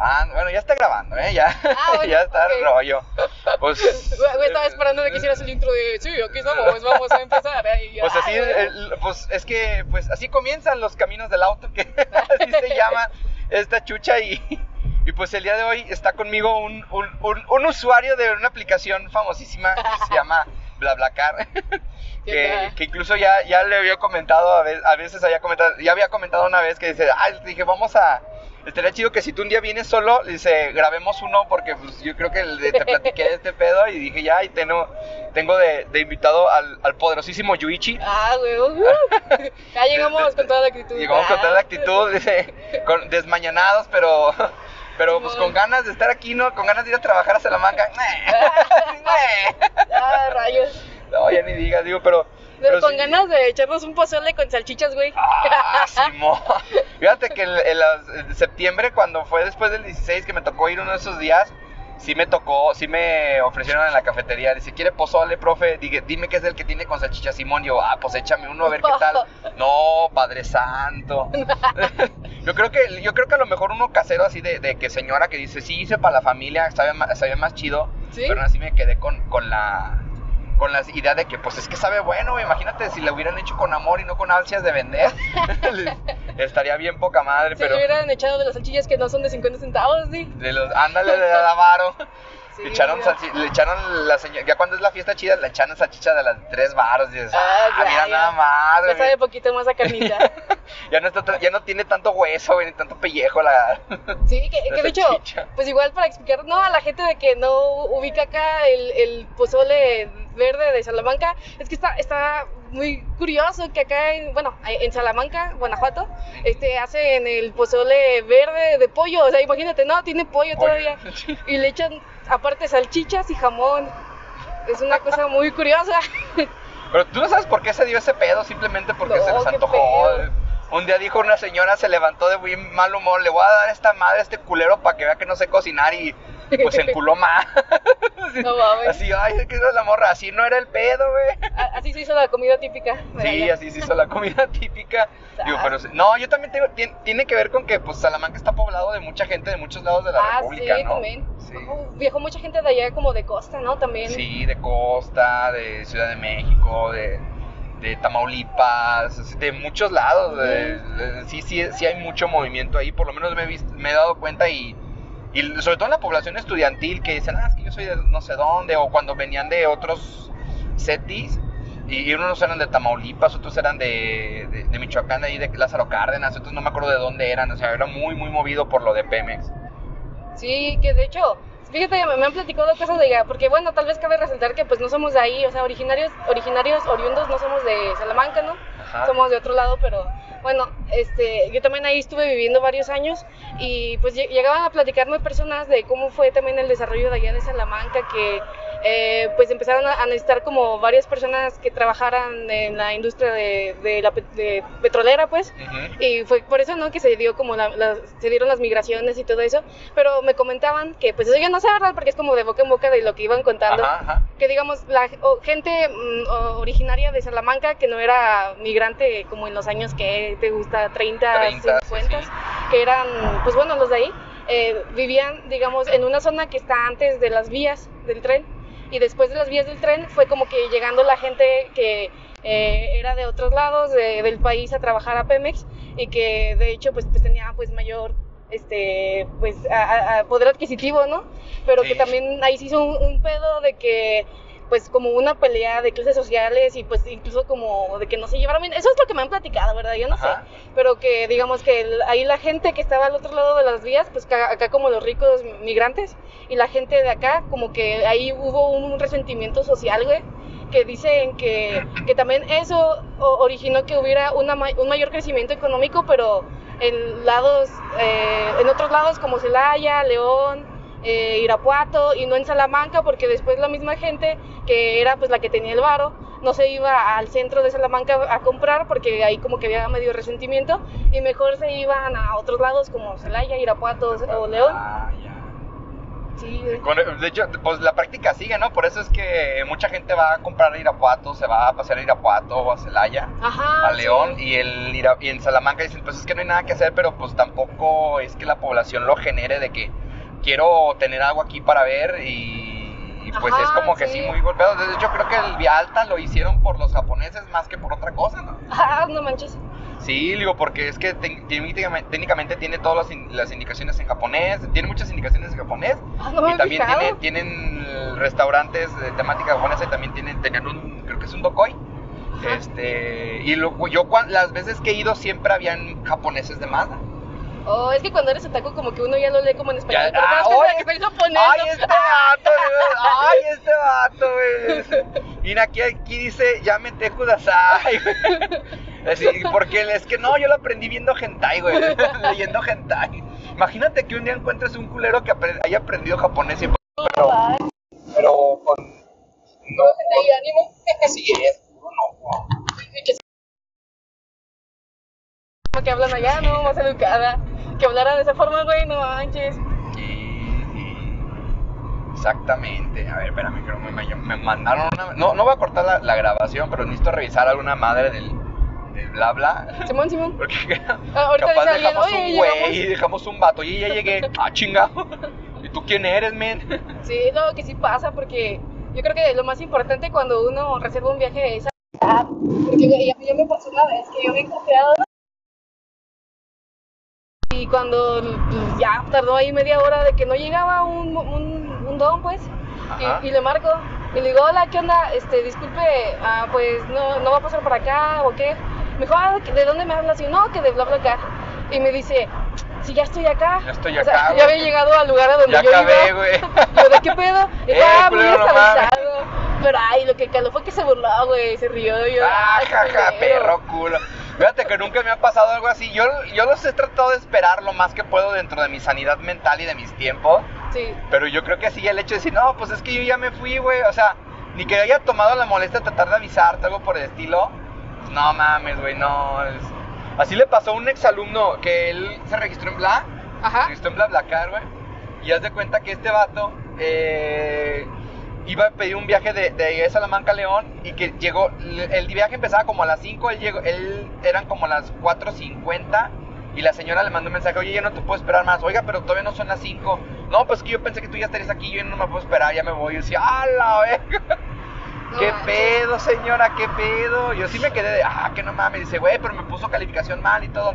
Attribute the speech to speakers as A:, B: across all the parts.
A: grabando. Bueno, ya está grabando, ¿eh? Ya,
B: Ah, bueno,
A: ya está
B: ok.
A: el rollo. Pues.
B: Estaba esperando de que hicieras el intro de, sí, aquí estamos, vamos a empezar. ¿eh?
A: Pues así, pues es que, pues así comienzan los caminos del auto, que así se llama esta chucha y, y pues el día de hoy está conmigo un, un, un, un usuario de una aplicación famosísima que se llama BlaBlaCar,
B: ¿Qué
A: que, que incluso ya, ya le había comentado, a veces, a veces había comentado, ya había comentado una vez que dice, ah, dije, vamos a, estaría chido que si tú un día vienes solo, dice, grabemos uno porque pues yo creo que te platiqué de este pedo y dije, ya, y tengo, tengo de, de invitado al, al poderosísimo Yuichi.
B: Ah, güey, uh, ya llegamos con toda la actitud.
A: Llegamos con toda la actitud, dice, con, desmañanados, pero, pero pues con ganas de estar aquí, ¿no? Con ganas de ir a trabajar a Salamanca.
B: Ah, rayos.
A: no, ya ni digas, digo, pero...
B: Pero con
A: sí.
B: ganas de echarnos un pozole con salchichas, güey.
A: Ah, Simón. Fíjate que en, en las- en septiembre, cuando fue después del 16, que me tocó ir uno de esos días, sí me tocó, sí me ofrecieron en la cafetería. Dice, ¿quiere pozole, profe? Dime qué es el que tiene con salchicha Simón. Yo, ah, pues échame uno a ver qué tal. No, Padre Santo. yo creo que, yo creo que a lo mejor uno casero así de, de que señora que dice, sí hice para la familia, sabe más, sabe más chido.
B: ¿Sí?
A: Pero aún así me quedé con, con la con la idea de que pues es que sabe bueno, imagínate si lo hubieran hecho con amor y no con ansias de vender. Estaría bien poca madre,
B: Si
A: pero
B: le hubieran echado de las salchichas que no son de 50 centavos, sí.
A: de los ándale de Avaro.
B: Sí,
A: le echaron le la señora, ya cuando es la fiesta chida le echaron salchicha de las tres varos y dices,
B: Ah,
A: ah,
B: ya,
A: mira
B: ya.
A: nada más,
B: Ya sabe poquito más a carnita.
A: ya no está tan- ya no tiene tanto hueso, güey, ni tanto pellejo la
B: Sí, que, de hecho, pues igual para explicar, no, a la gente de que no ubica acá el, el pozole verde de Salamanca, es que está, está muy curioso que acá, en, bueno, en Salamanca, Guanajuato, este, hacen el pozole verde de pollo, o sea, imagínate, no, tiene pollo todavía, y le echan aparte salchichas y jamón, es una cosa muy curiosa.
A: Pero tú no sabes por qué se dio ese pedo, simplemente porque
B: No,
A: se les antojó. Un día dijo una señora, se levantó de muy mal humor, le voy a dar a esta madre a este culero para que vea que no sé cocinar y pues se enculó más.
B: No.
A: Así, ay, es que era la morra, así no era el pedo, güey.
B: Así se hizo la comida típica.
A: Sí,
B: allá.
A: así se hizo la comida típica. Digo,
B: Ah.
A: pero no, yo también tengo, tien- tiene que ver con que pues Salamanca está poblado de mucha gente de muchos lados de la
B: Ah,
A: República,
B: sí,
A: ¿no?
B: también.
A: Sí.
B: Viajó mucha gente de allá como de costa, ¿no? También.
A: Sí, de Costa, de Ciudad de México, de, de Tamaulipas, de muchos lados. de- de- sí, sí, sí hay mucho movimiento ahí, por lo menos me he, vis- me he dado cuenta y, y sobre todo en la población estudiantil que dicen, ah, es que yo soy de no sé dónde, o cuando venían de otros setis. Y unos eran de Tamaulipas, otros eran de, de, de Michoacán, de ahí de Lázaro Cárdenas, otros no me acuerdo de dónde eran, o sea, era muy, muy movido por lo de Pemex.
B: Sí, que de hecho, fíjate, me, me han platicado cosas de allá, porque bueno, tal vez cabe resaltar que pues no somos de ahí, o sea, originarios, originarios, oriundos, no somos de Salamanca, ¿no?
A: Ajá.
B: Somos de otro lado, pero bueno, este, yo también ahí estuve viviendo varios años y pues lle- llegaban a platicarme personas de cómo fue también el desarrollo de allá de Salamanca, que eh, pues empezaron a, necesitar como varias personas que trabajaran en la industria de, de la de petrolera, pues, y fue por eso, ¿no? Que se dio como la, la- se dieron las migraciones y todo eso. Pero me comentaban que, pues eso ya no sé, ¿verdad? Porque es como de boca en boca de lo que iban contando.
A: Ajá, ajá.
B: Que digamos, la o- gente mm, originaria de Salamanca, que no era migrante como en los años que te gusta, 30,
A: 30,
B: 50,
A: sí.
B: que eran, pues bueno, los de ahí, eh, vivían, digamos, en una zona que está antes de las vías del tren. Y después de las vías del tren fue como que llegando la gente que eh, era de otros lados de- del país a trabajar a Pemex y que de hecho pues, pues tenía pues mayor este pues a- a- a poder adquisitivo, ¿no? Pero que también ahí se hizo un, un pedo de que pues como una pelea de clases sociales y pues incluso como de que no se llevaron bien. Eso es lo que me han platicado, ¿verdad? Yo no
A: Ajá.
B: sé. Pero que digamos que el- ahí la gente que estaba al otro lado de las vías, pues acá como los ricos migrantes y la gente de acá, como que ahí hubo un resentimiento social, güey. Que dicen que, que también eso originó que hubiera una, un mayor crecimiento económico, pero en lados, eh, en otros lados como Celaya, León, eh, Irapuato y no en Salamanca porque después la misma gente que era pues la que tenía el varo no se iba al centro de Salamanca a comprar porque ahí como que había medio resentimiento y mejor se iban a otros lados como Celaya, Irapuato o León.
A: Ah.
B: Sí,
A: de hecho, pues la práctica sigue, ¿no? Por eso es que mucha gente va a comprar a Irapuato, se va a pasear a Irapuato o a Celaya,
B: Ajá.
A: a León,
B: sí.
A: y, el, y en Salamanca dicen, pues es que no hay nada que hacer, pero pues tampoco es que la población lo genere de que quiero tener algo aquí para ver y, y pues
B: Ajá,
A: es como que sí.
B: sí.
A: muy golpeado. De hecho, creo que el Via Alta lo hicieron por los japoneses más que por otra cosa, ¿no?
B: Ah, no manches.
A: Sí, digo, porque es que te- técnicamente, tiene todas las, in- las indicaciones en japonés, tiene muchas indicaciones en japonés.
B: Ah, no me
A: y también tiene, tienen restaurantes de temática japonesa y también tienen, tenían un, creo que es un dokoi.
B: Ajá.
A: Este, y luego yo las veces que he ido siempre habían japoneses de más.
B: Oh, es que cuando eres otaku como que uno ya lo lee como en español.
A: Ya-
B: pero te
A: ah,
B: de que en japonés.
A: ¡Ay,
B: ¿no?
A: este vato! ¡Ay, este vato, güey! Mira, aquí, aquí dice, yamete kudasai. Así, porque es que no, yo lo aprendí viendo hentai, güey. Leyendo hentai. Imagínate que un día encuentres un culero que haya aprendido japonés y pero, pero con... No,
B: hentai anime.
A: así es, puro no.
B: Que hablan allá, no, más educada. Que hablaran de esa forma, güey, no manches.
A: Sí, sí. Exactamente. A ver, espérame, creo que me, me mandaron una... No, no voy a cortar la, la grabación, pero necesito revisar alguna madre del, bla bla.
B: Simón, Simón.
A: Porque
B: Ah, ahorita
A: capaz
B: dice alguien,
A: dejamos
B: "Oye,
A: un
B: llegamos".
A: güey, dejamos un vato. Y ya llegué. Ah, chingado. ¿Y tú quién eres, men?
B: Sí, no, que sí pasa, porque yo creo que lo más importante cuando uno reserva un viaje es avisar. Porque ya, ya me pasó una vez que yo bien confiado, ¿no? Cuando pues, ya tardó ahí media hora de que no llegaba un, un, un don, pues, y, y le marco. Y le digo, hola, ¿qué onda? Este, disculpe, ah, pues no, no va a pasar para acá o qué. Me dijo, ah, ¿de dónde me hablas? Y yo, no, que de BlaBlaCar. Y me dice, si ya estoy acá.
A: Ya estoy
B: O sea,
A: acá,
B: ya había llegado al lugar a donde
A: Ya
B: yo
A: acabé,
B: iba.
A: güey.
B: Yo, ¿de qué pedo? Y
A: Eh,
B: ah,
A: culero, no
B: desavisado. Pero ay, lo que caló fue que se burló, güey, se rió. Yo,
A: Ah, jaja, perro culo. Fíjate que nunca me ha pasado algo así. Yo, yo los he tratado de esperar lo más que puedo dentro de mi sanidad mental y de mis tiempos.
B: Sí,
A: Pero yo creo que sí, el hecho de decir, no, pues es que yo ya me fui, güey. O sea, ni que haya tomado la molestia de tratar de avisarte, algo por el estilo. Pues, no mames, güey, no. es- Así le pasó a un exalumno que él se registró en Bla. Se
B: ajá.
A: registró en BlaBlaCar, güey. Y haz de cuenta que este vato eh, iba a pedir un viaje de, de Salamanca a León y que llegó, el viaje empezaba como a las 5, él llegó, él eran como las 4.50 y la señora le mandó un mensaje, oye, ya no te puedo esperar más, oiga, pero todavía no son las 5. No, pues que yo pensé que tú ya estarías aquí, yo no me puedo esperar, ya me voy. Y yo decía, ¡ah, la verga! ¿Qué pedo, señora? ¿Qué pedo? Yo sí me quedé de, ah, que no mames. Dice, güey, pero me puso calificación mal y todo.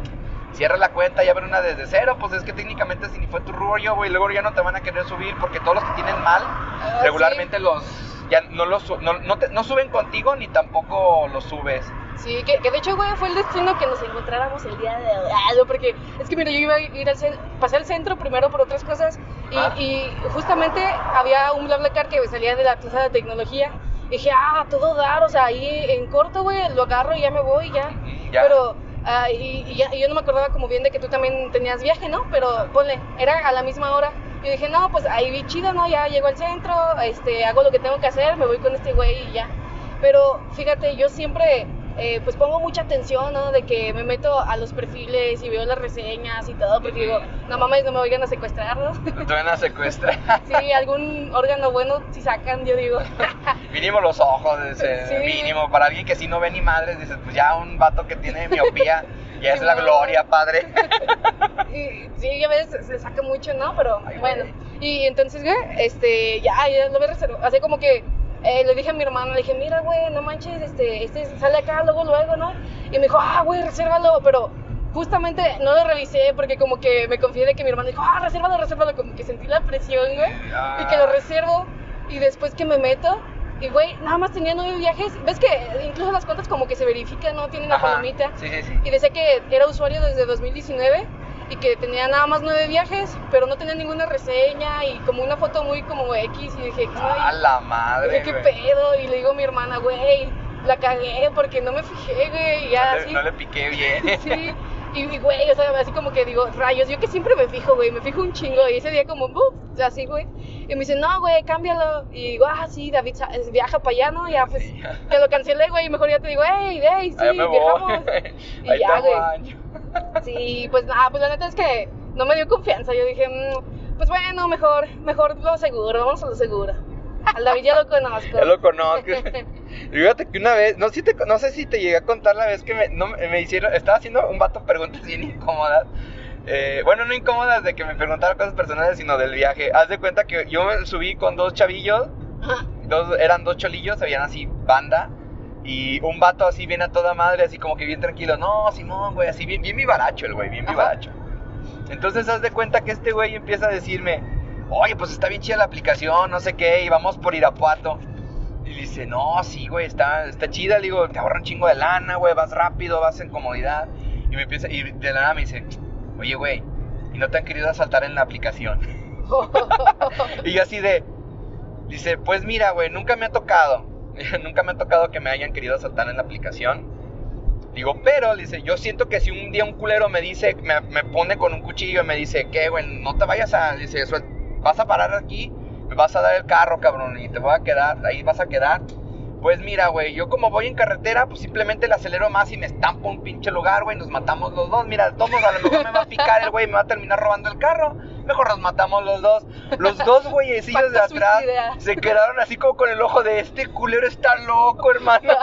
A: Cierra la cuenta y abre una desde cero. Pues es que técnicamente si ni fue tu rollo, güey, luego ya no te van a querer subir porque todos los que tienen mal,
B: Ah,
A: regularmente los, ya no los, no, no, te- no suben contigo ni tampoco los subes.
B: Sí, que, que de hecho, güey, fue el destino que nos encontráramos el día de hoy. Ah, porque es que, mira, yo iba a ir al centro, pasé al centro primero por otras cosas y,
A: Ah.
B: y justamente había un BlaBlaCar que salía de la plaza de tecnología. Dije, ah, todo dar, o sea, ahí en corto, güey, lo agarro y ya me voy, ya.
A: Ya.
B: Pero, ah, y, y y yo no me acordaba como bien de que tú también tenías viaje, ¿no? Pero ponle, era a la misma hora. Y dije, no, pues ahí vi chido, ¿no? Ya llego al centro, este, hago lo que tengo que hacer, me voy con este güey y ya. Pero fíjate, yo siempre, eh, pues pongo mucha atención, ¿no? De que me meto a los perfiles y veo las reseñas y todo, porque digo, no mames, no me vayan a secuestrar, ¿no?
A: Te van a secuestrar.
B: Sí, algún órgano bueno si sacan, yo digo.
A: mínimo los ojos,
B: Sí.
A: mínimo. Para alguien que sí no ve ni madres, dices, pues ya un vato que tiene miopía, ya es la gloria, padre.
B: Y, sí, ya ves, se saca mucho, ¿no? Pero
A: Ay,
B: bueno. Y entonces, güey, este, ya, ya lo voy a reservar. Así como que eh, le dije a mi hermano, le dije, mira, güey, no manches, este, este sale acá luego, luego, ¿no? Y me dijo, ah, güey, resérvalo, pero justamente no lo revisé porque como que me confié de que mi hermano dijo, ah, resérvalo, resérvalo, como que sentí la presión, güey, y que lo reservo, y después que me meto, y güey, nada más tenía nueve viajes, ves que incluso las cuentas como que se verifican, ¿no? Tienen la palomita,
A: Sí, sí, sí.
B: y decía que era usuario desde 2019 y que tenía nada más nueve viajes, pero no tenía ninguna reseña y como una foto muy como X y dije,
A: A
B: "Ay,
A: la madre.
B: dije, qué
A: güey.
B: pedo y le digo a mi hermana, güey, la cagué porque no me fijé, güey, y ya
A: no, le,
B: así.
A: no le piqué bien.
B: Sí, y, güey, o sea, así como que digo, rayos, yo que siempre me fijo, güey, me fijo un chingo, y ese día como, ¡buf! así, güey, y me dice, no, güey, cámbialo, y digo, ah, sí, David viaja para allá, ¿no? Ya, pues,
A: Sí.
B: te lo cancelé, güey, y mejor ya te digo, hey, hey, sí, viajamos. Y
A: Ahí
B: ya, güey. Sí, pues nada, pues la neta es que no me dio confianza. Yo dije, "Mm, pues bueno, mejor, mejor lo seguro, vamos a lo seguro. Al David ya lo conozco.
A: Ya lo conozco. Fíjate que una vez, no, si te- no sé si te llegué a contar la vez que me, no, me hicieron, estaba haciendo un vato preguntas bien incómodas. Eh, bueno, no incómodas de que me preguntara cosas personales, sino del viaje. Haz de cuenta que yo me subí con dos chavillos, dos, eran dos cholillos, habían así banda. Y un vato así bien a toda madre, así como que bien tranquilo. No, Simón, güey, así bien, bien vivaracho el güey, bien vivaracho. Entonces haz de cuenta que este güey empieza a decirme, oye, pues está bien chida la aplicación, no sé qué, y vamos por Irapuato. Y dice, no, sí, güey, está, está chida. Le digo, te ahorra un chingo de lana, güey, vas rápido, vas en comodidad. Y me empieza, y de la nada me dice, oye, güey, ¿y no te han querido asaltar en la aplicación? Y yo así de, dice, pues mira, güey, nunca me ha tocado. nunca me ha tocado que me hayan querido asaltar en la aplicación. Digo, pero, dice, yo siento que si un día un culero me dice, me, me pone con un cuchillo y me dice, ¿qué, güey? No te vayas a, dice, "suel- vas a parar aquí, me vas a dar el carro, cabrón, y te voy a quedar, ahí vas a quedar. Pues mira, güey, yo como voy en carretera, pues simplemente le acelero más y me estampo un pinche lugar, güey, nos matamos los dos. Mira, todos a lo mejor me va a picar el güey, me va a terminar robando el carro. Mejor nos matamos los dos. Los dos güeyecillos de atrás
B: suicida.
A: se quedaron así como con el ojo de este culero está loco, hermano.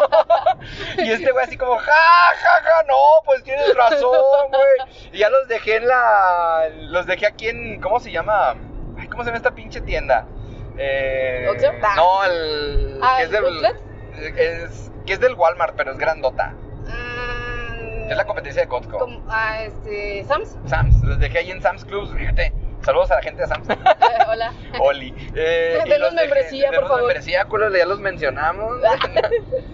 A: y este güey así como, ja, ja, ja, no, pues tienes razón, güey. Y ya los dejé en la. Los dejé aquí en. ¿Cómo se llama? Ay, ¿cómo se llama esta pinche tienda? Eh. No, el.
B: Ah,
A: que es del. Es, que es del Walmart, pero es grandota.
B: Mm,
A: Es la competencia de Costco.
B: como- ah, este, Sams.
A: Sam's, los dejé ahí en Sam's Club, fíjate. Saludos a la gente de Sam's.
B: Hola.
A: Oli. Eh, y
B: Denos membresía, por
A: denos
B: favor.
A: membresía, culos, ya los mencionamos.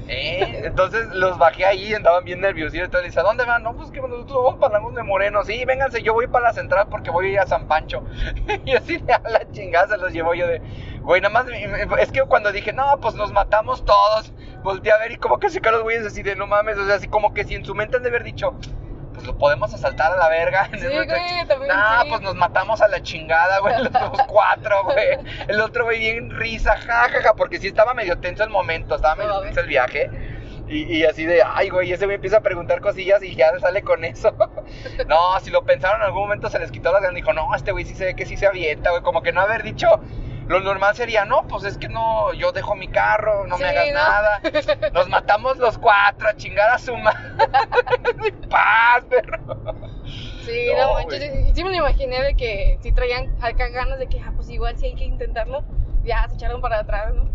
A: Eh, Entonces los bajé ahí, andaban bien nerviosos. Entonces le dice, ¿a dónde van? No, pues que nosotros vamos para Lagos de Moreno. Sí, vénganse, yo voy para la central porque voy a ir a San Pancho. y así de a la chingada se los llevo yo de, güey, nada más, es que cuando dije, no, pues nos matamos todos, volteé a ver y como que se los güeyes así de, no mames, o sea, así como que si en su mente han de haber dicho, pues lo podemos asaltar a la verga.
B: Sí, güey, también
A: Nah,
B: sí.
A: pues nos matamos a la chingada, güey, los dos cuatro, güey. El otro güey bien risa, jajaja, porque sí estaba medio tenso el momento, estaba medio tenso el viaje. Y, y así de, ay, güey, ese güey empieza a preguntar cosillas y ya sale con eso. no, si lo pensaron en algún momento se les quitó las ganas. Dijo, no, este güey sí se ve que sí se avienta, güey. Como que no haber dicho, lo normal sería, no, pues es que no, yo dejo mi carro, no me hagas
B: ¿no?
A: nada. Nos matamos los cuatro a chingar a su madre. Paz, perro.
B: Sí,
A: No,
B: manches, sí, sí me lo imaginé de que si traían acá ganas de que, ah, pues igual sí hay que intentarlo, ya se echaron para atrás, ¿no?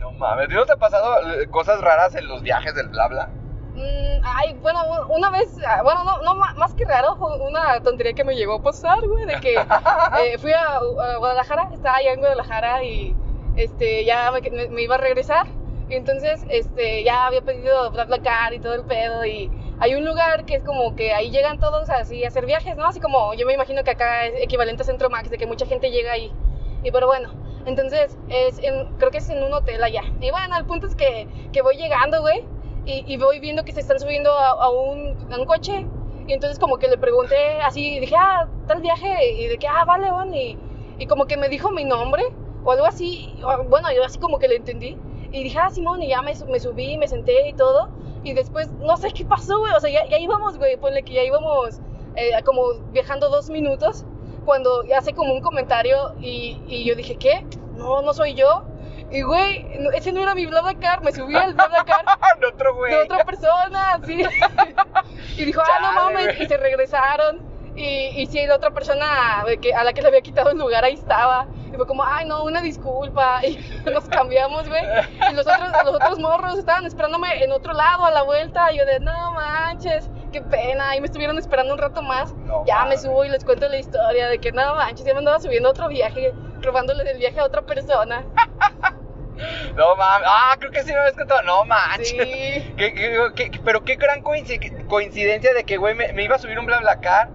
A: No mames, ¿no te ha pasado eh, cosas raras en los viajes del bla bla?
B: Mm, ay, bueno, una vez, ah, bueno, no, no, más que raro, una tontería que me llegó a pasar, güey, de que eh, fui a, a Guadalajara, estaba allá en Guadalajara y este, ya me, me- me iba a regresar. Y entonces este, ya había pedido BlaBlaCar y todo el pedo. Y hay un lugar que es como que ahí llegan todos así a hacer viajes, ¿no? Así como yo me imagino que acá es equivalente a Centro Max, de que mucha gente llega ahí. Y pero bueno, entonces es en- creo que es en un hotel allá. Y bueno, el punto es que, que voy llegando, güey. Y, y voy viendo que se están subiendo a, a un, a un coche. Y entonces como que le pregunté así, dije, ah, tal viaje. Y de que, ah, vale, bueno. Y, y como que me dijo mi nombre o algo así. o- Bueno, yo así como que le entendí. Y dije, ah, Simón, y ya me, me subí, me senté y todo. Y después, no sé qué pasó, güey. O sea, ya, ya íbamos, güey, ponle que ya íbamos eh, como viajando dos minutos. Cuando hace como un comentario y, y yo dije, ¿qué? No, no soy yo. Y, güey, no- ese no era mi BlaBlaCar. Me subí al BlaBlaCar
A: de otro güey.
B: de otra persona, sí. y dijo, ah, no mames, y se regresaron. Y, y sí, la otra persona de que, a la que le había quitado el lugar ahí estaba. Y fue como, ay, no, una disculpa. Y nos cambiamos, güey. Y los otros, los otros morros estaban esperándome en otro lado, a la vuelta. Y yo de, no manches, qué pena. Y me estuvieron esperando un rato más.
A: No
B: ya me subo y les cuento la historia de que, no manches, ya me andaba subiendo a otro viaje, robándole el viaje a otra persona.
A: No mames. Ah, creo que sí me habías contado. No manches.
B: Sí.
A: ¿Qué- qué- qué- pero qué gran coinci- coincidencia de que, güey, me, me iba a subir un BlaBlaCar,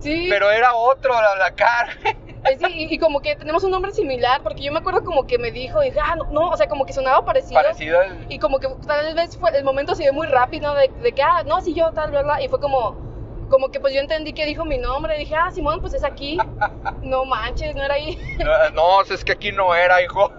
B: Sí.
A: pero era otro BlaBlaCar.
B: Eh, sí, y, y como que tenemos un nombre similar, porque yo me acuerdo como que me dijo, y dije, ah, no, no, o sea, como que sonaba parecido.
A: Parecido.
B: Y como que tal vez fue, el momento se dio muy rápido, de, de que, ah, no, sí, yo, tal, verdad. Y fue como, como que pues yo entendí que dijo mi nombre. Dije, ah, Simón, pues es aquí. No manches, no era ahí.
A: No, no, es que aquí no era, hijo.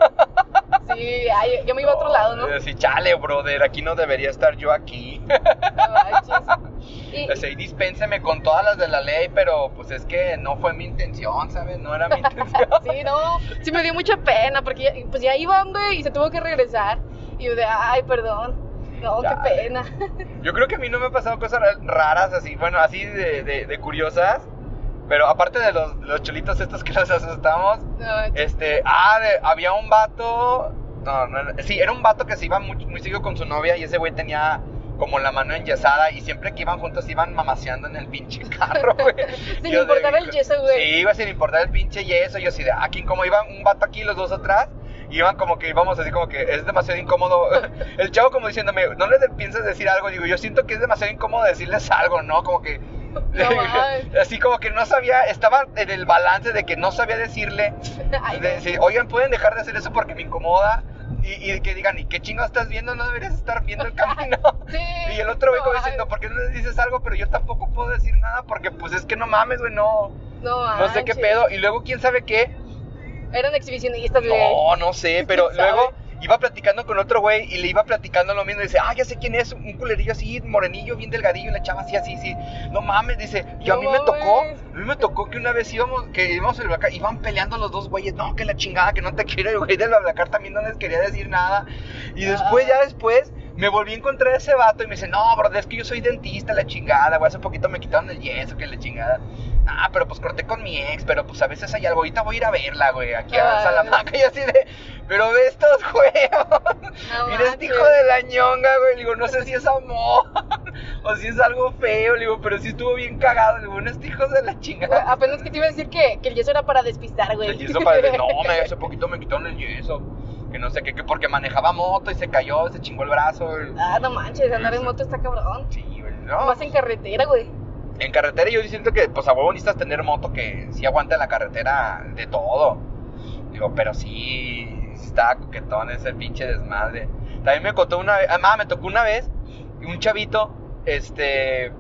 B: Sí, ay, yo me iba a otro lado, ¿no?
A: Sí, chale, brother, aquí no debería estar yo aquí.
B: No manches. Y-
A: y dispénseme con todas las de la ley, pero pues es que no fue mi intención, ¿sabes? No era mi intención.
B: Sí, no, sí me dio mucha pena porque ya, pues ya iba, güey, y se tuvo que regresar. Y yo de, ay, perdón. No, qué pena.
A: Yo creo que a mí no me han pasado cosas ra- raras así, bueno, así de, de- de curiosas. Pero aparte de los, los cholitos estos que nos asustamos,
B: No,
A: este, ah, de- había un vato, no, no, sí, era un vato que se iba muy, muy seguido con su novia y ese güey tenía como la mano enyesada y siempre que iban juntos iban mamaseando en el pinche carro, güey.
B: Sin
A: Yo de-
B: importar el yeso, güey.
A: Sí, iba sin importar el pinche yeso, yo así de, aquí como iban un vato aquí, los dos atrás, iban como que íbamos así como que es demasiado incómodo. El chavo como diciéndome, no le piensas decir algo, digo, yo siento que es demasiado incómodo decirles algo, ¿no? Como que...
B: mames.
A: así como que no sabía, estaba en el balance de que no sabía decirle, de
B: no.
A: decir, oigan, pueden dejar de hacer eso porque me incomoda. Y, y que digan, ¿y qué chingo estás viendo? No deberías estar viendo el camino.
B: Sí,
A: Y el otro güey como
B: no,
A: diciendo, ¿por qué no les dices algo? Pero yo tampoco puedo decir nada porque pues es que no mames, güey, no,
B: No,
A: no sé qué pedo. Y luego, ¿quién sabe qué?
B: Eran exhibicionistas, güey.
A: No, no sé, pero luego iba platicando con otro güey y le iba platicando lo mismo. Y dice, ah, ya sé quién es, un culerillo así, morenillo, bien delgadillo. Y la chava así, así, sí. No mames, dice. Y a
B: No
A: mí me tocó, a mí me tocó que una vez íbamos, que íbamos el Blacar, iban peleando los dos güeyes. No, que la chingada, que no te quiero. El güey del Blacar también no les quería decir nada. Y después,
B: Ah.
A: ya después. Me volví a encontrar a ese vato y me dice, no, bro, es que yo soy dentista, la chingada, güey, hace poquito me quitaron el yeso, que la chingada. Ah, pero pues corté con mi ex, pero pues a veces hay algo, ahorita voy a ir a verla, güey, aquí a
B: Ay.
A: Salamanca y así de, pero ve estos juegos.
B: No
A: Mira este hijo de la ñonga, güey. Le digo, no sé si es amor o si es algo feo. Le digo, pero sí estuvo bien cagado. Le digo, no este hijo de la chingada.
B: Apenas que te iba a decir que, que el yeso era para despistar, güey.
A: El yeso para decir, no, me, hace poquito me quitaron el yeso. Que no sé qué, que porque manejaba moto y se cayó, se chingó el brazo.
B: Ah, no manches, andar en moto está cabrón.
A: Sí, güey, no.
B: Más en carretera, güey.
A: En carretera yo siento que, pues, a huevo necesitas tener moto que sí aguante la carretera de todo. Digo, pero sí, estaba coquetón ese pinche desmadre. También me contó una vez, ah, me tocó una vez, un chavito, este,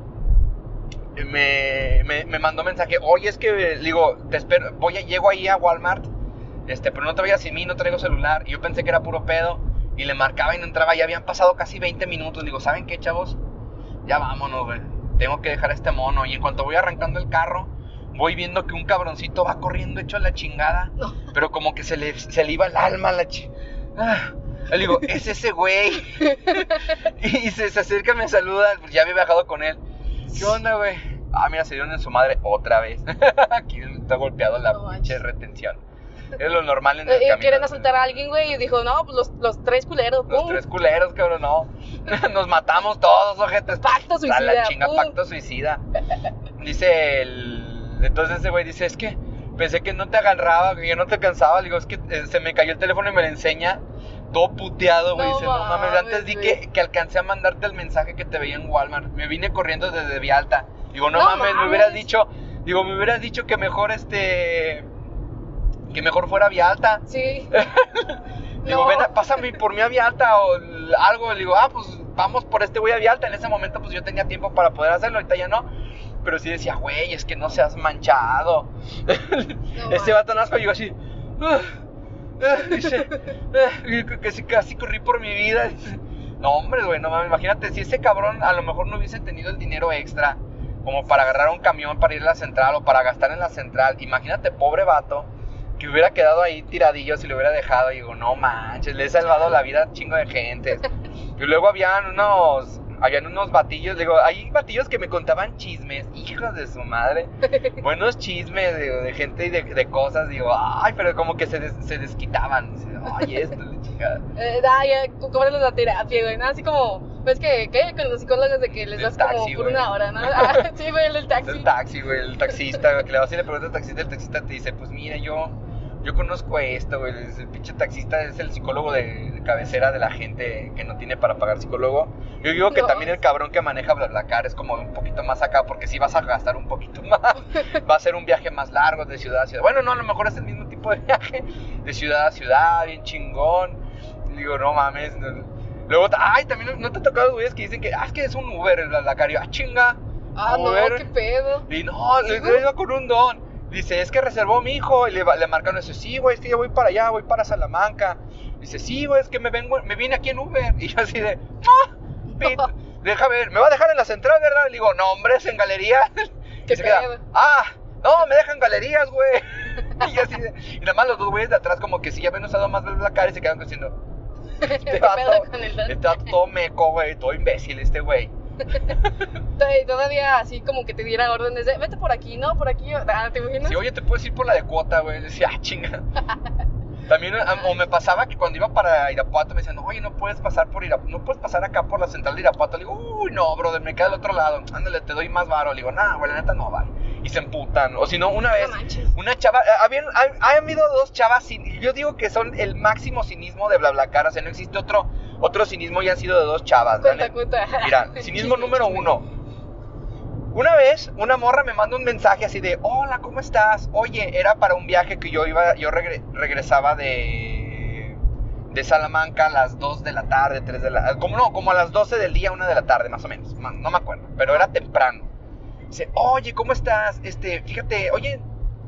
A: me, me, mandó mensaje, oye, es que, digo, te espero, voy llego ahí a Walmart, este, pero no te vayas sin mí, no traigo celular. Y yo pensé que era puro pedo, y le marcaba y no entraba, ya habían pasado casi 20 minutos. Digo, ¿saben qué, chavos? Ya vámonos, güey. Tengo que dejar a este mono. Y en cuanto voy arrancando el carro, voy viendo que un cabroncito va corriendo hecho a la chingada.
B: No.
A: Pero como que se le, se le iba el alma a la chi... Ah. Le digo, es ese güey. y se, se acerca, me saluda. Pues ya había viajado con él. ¿Qué onda, güey? Ah, mira, se dieron en su madre otra vez. Aquí está golpeado la
B: No
A: pinche retención. Es lo normal en el camino.
B: quieren asaltar a alguien, güey, y dijo, no, pues los, los tres culeros,
A: Los
B: pum.
A: tres culeros, cabrón, no. Nos matamos todos, ojetes.
B: Pacto
A: A la
B: suicida,
A: chinga,
B: pum.
A: pacto suicida. Dice el. Entonces ese güey dice: Es que pensé que no te agarraba, que yo no te cansaba. Le digo: Es que eh, se me cayó el teléfono y me lo enseña. Todo puteado, güey.
B: No
A: dice: No mames, antes di que, que alcancé a mandarte el mensaje que te veía en Walmart. Me vine corriendo desde Vialta. Digo: No,
B: No
A: mames, me hubieras dicho. Digo, me hubieras dicho que mejor este. Que mejor fuera Vialta.
B: Sí.
A: Digo,
B: No.
A: ven, pásame por mi a Vialta o l- algo. Le digo, ah, pues vamos por este güey a Vialta. En ese momento, pues yo tenía tiempo para poder hacerlo, ahorita ya no. Pero sí decía, güey, es que no seas manchado.
B: No
A: Ese vato nazco llegó así. Dice, que casi, casi corrí por mi vida. No, hombre, güey, no mames. Imagínate, si ese cabrón a lo mejor no hubiese tenido el dinero extra como para agarrar un camión para ir a la central o para gastar en la central. Imagínate, pobre vato, que hubiera quedado ahí tiradillo si lo hubiera dejado. Y digo, no manches, le he salvado la vida a chingo de gente. Y luego habían unos, habían unos batillos, digo, hay batillos que me contaban chismes, hijos de su madre. Buenos chismes de, de gente y de, de cosas, digo, ay, pero como que se, des- se desquitaban. Dice, Ay, esto, la chingada.
B: Eh, da, ya, cóbrales la terapia, güey, ¿no? Así como, ves que, ¿qué? Con los psicólogos de que les
A: Del
B: das como
A: taxi,
B: por
A: güey.
B: una hora, ¿no? Ah, sí, güey, el taxi.
A: el taxi, güey, el taxista, güey, que le vas y le preguntas al taxista, el taxista te dice, pues mira, yo, yo conozco esto, güey, es- el pinche taxista es el psicólogo de, de cabecera de la gente que no tiene para pagar psicólogo. Yo digo que
B: No.
A: también el cabrón que maneja BlaBlaCar es como un poquito más acá, porque si vas a gastar un poquito más, va a ser un viaje más largo de ciudad a ciudad. Bueno, no, a lo mejor es el mismo tipo de viaje, de ciudad a ciudad, bien chingón. Digo, no mames. no. Luego, ay, también no te ha tocado, güeyes, que dicen que, ah, es que es un Uber el BlaBlaCar. Y yo, ah, chinga.
B: Ah, no,
A: Uber.
B: qué pedo.
A: Y no, le,
B: ¿Sí,
A: le iba con un don. Dice, es que reservó mi hijo. Y le, le marcaron eso. Sí, güey, es que ya voy para allá, voy para Salamanca. Dice, sí, güey, es que me vengo, me vine aquí en Uber. Y yo así de, ¡ah! pito. deja ver, ¿me va a dejar en la central, verdad? Le digo, no, hombre, es en galería.
B: ¿Qué
A: y se queda, ah, no, me dejan galerías, güey. y así, de- y nada más los dos güeyes de atrás, como que sí, ya habían usado más la cara y se quedan diciendo,
B: ¿Qué
A: este vato, este vato todo meco, güey, todo imbécil, este güey.
B: Y Todavía así como que te diera órdenes de vete por aquí, no, por aquí. Ah, ¿Te imaginas?
A: Sí, oye, te puedes ir por la de cuota, güey. Decía, ah, chinga. También, a- o me pasaba que cuando iba para Irapuato me decían, oye, no puedes pasar por Irapuato, no puedes pasar acá por la central de Irapuato. Le digo, uy, no, brother, me queda del otro lado. Ándale, te doy más varo. Le digo, nah, güey, la neta no, vale. Y se emputan. O si no, una vez, una chava, eh, habían, ha- ha habido dos chavas, sin- yo digo que son el máximo cinismo de BlaBlaCar. O sea, no existe otro, otro cinismo y han sido de dos chavas.
B: Cuenta, cuenta.
A: Mira, cinismo número uno. Una vez, una morra me manda un mensaje así de, hola, ¿cómo estás? Oye, era para un viaje que yo iba, yo regre- regresaba de, de Salamanca a las 2 de la tarde, 3 de la, como no, como a las 12 del día, 1 de la tarde, más o menos, no me acuerdo, pero era temprano. Dice, oye, ¿cómo estás? Este, fíjate, oye,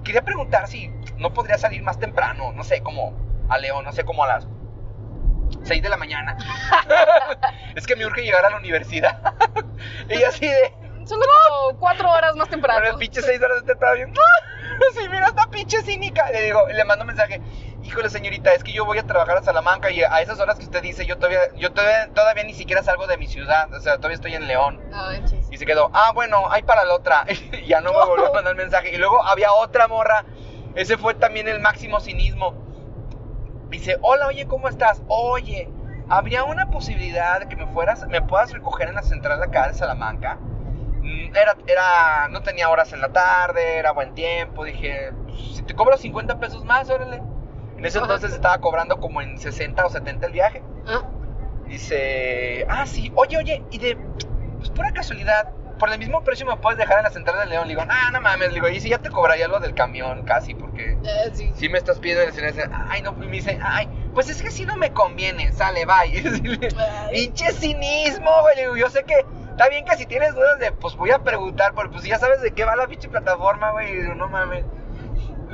A: quería preguntar si no podría salir más temprano, no sé, como a León, no sé, como a las 6 de la mañana. es que me urge llegar a la universidad. y así de,
B: Son como cuatro horas más temprano.
A: el pinche 6 horas de temprano. yo, Sí, mira esta pinche cínica. Le digo, le mando un mensaje. Híjole, señorita, es que yo voy a trabajar a Salamanca y a esas horas que usted dice, yo todavía, yo todavía, todavía ni siquiera salgo de mi ciudad. O sea, todavía estoy en León. Y se quedó, ah, bueno, hay para la otra. Y ya no me volvió a mandar el mensaje. Y luego había otra morra. Ese fue también el máximo cinismo. Dice, hola, oye, ¿cómo estás? Oye, ¿habría una posibilidad de que me fueras, me puedas recoger en la central de acá de Salamanca? Era, era, no tenía horas en la tarde, era buen tiempo. Dije, "Pues, si te cobro 50 pesos más, órale. En ese entonces estaba cobrando como en 60 o 70 el viaje.
B: Ah,
A: Dice, ah, sí, oye, oye, y de, pues pura casualidad, por el mismo precio me puedes dejar en la central de León. Le digo, ah, no mames, le digo, y si ya te cobraría lo del camión casi, porque
B: eh, sí.
A: si me estás pidiendo el ay, no, y me dice, ay, pues es que si no me conviene, sale, bye. Pinche cinismo, güey, le digo, yo sé que está bien que si tienes dudas de, pues voy a preguntar, pero pues ya sabes de qué va la pinche plataforma, güey, no mames.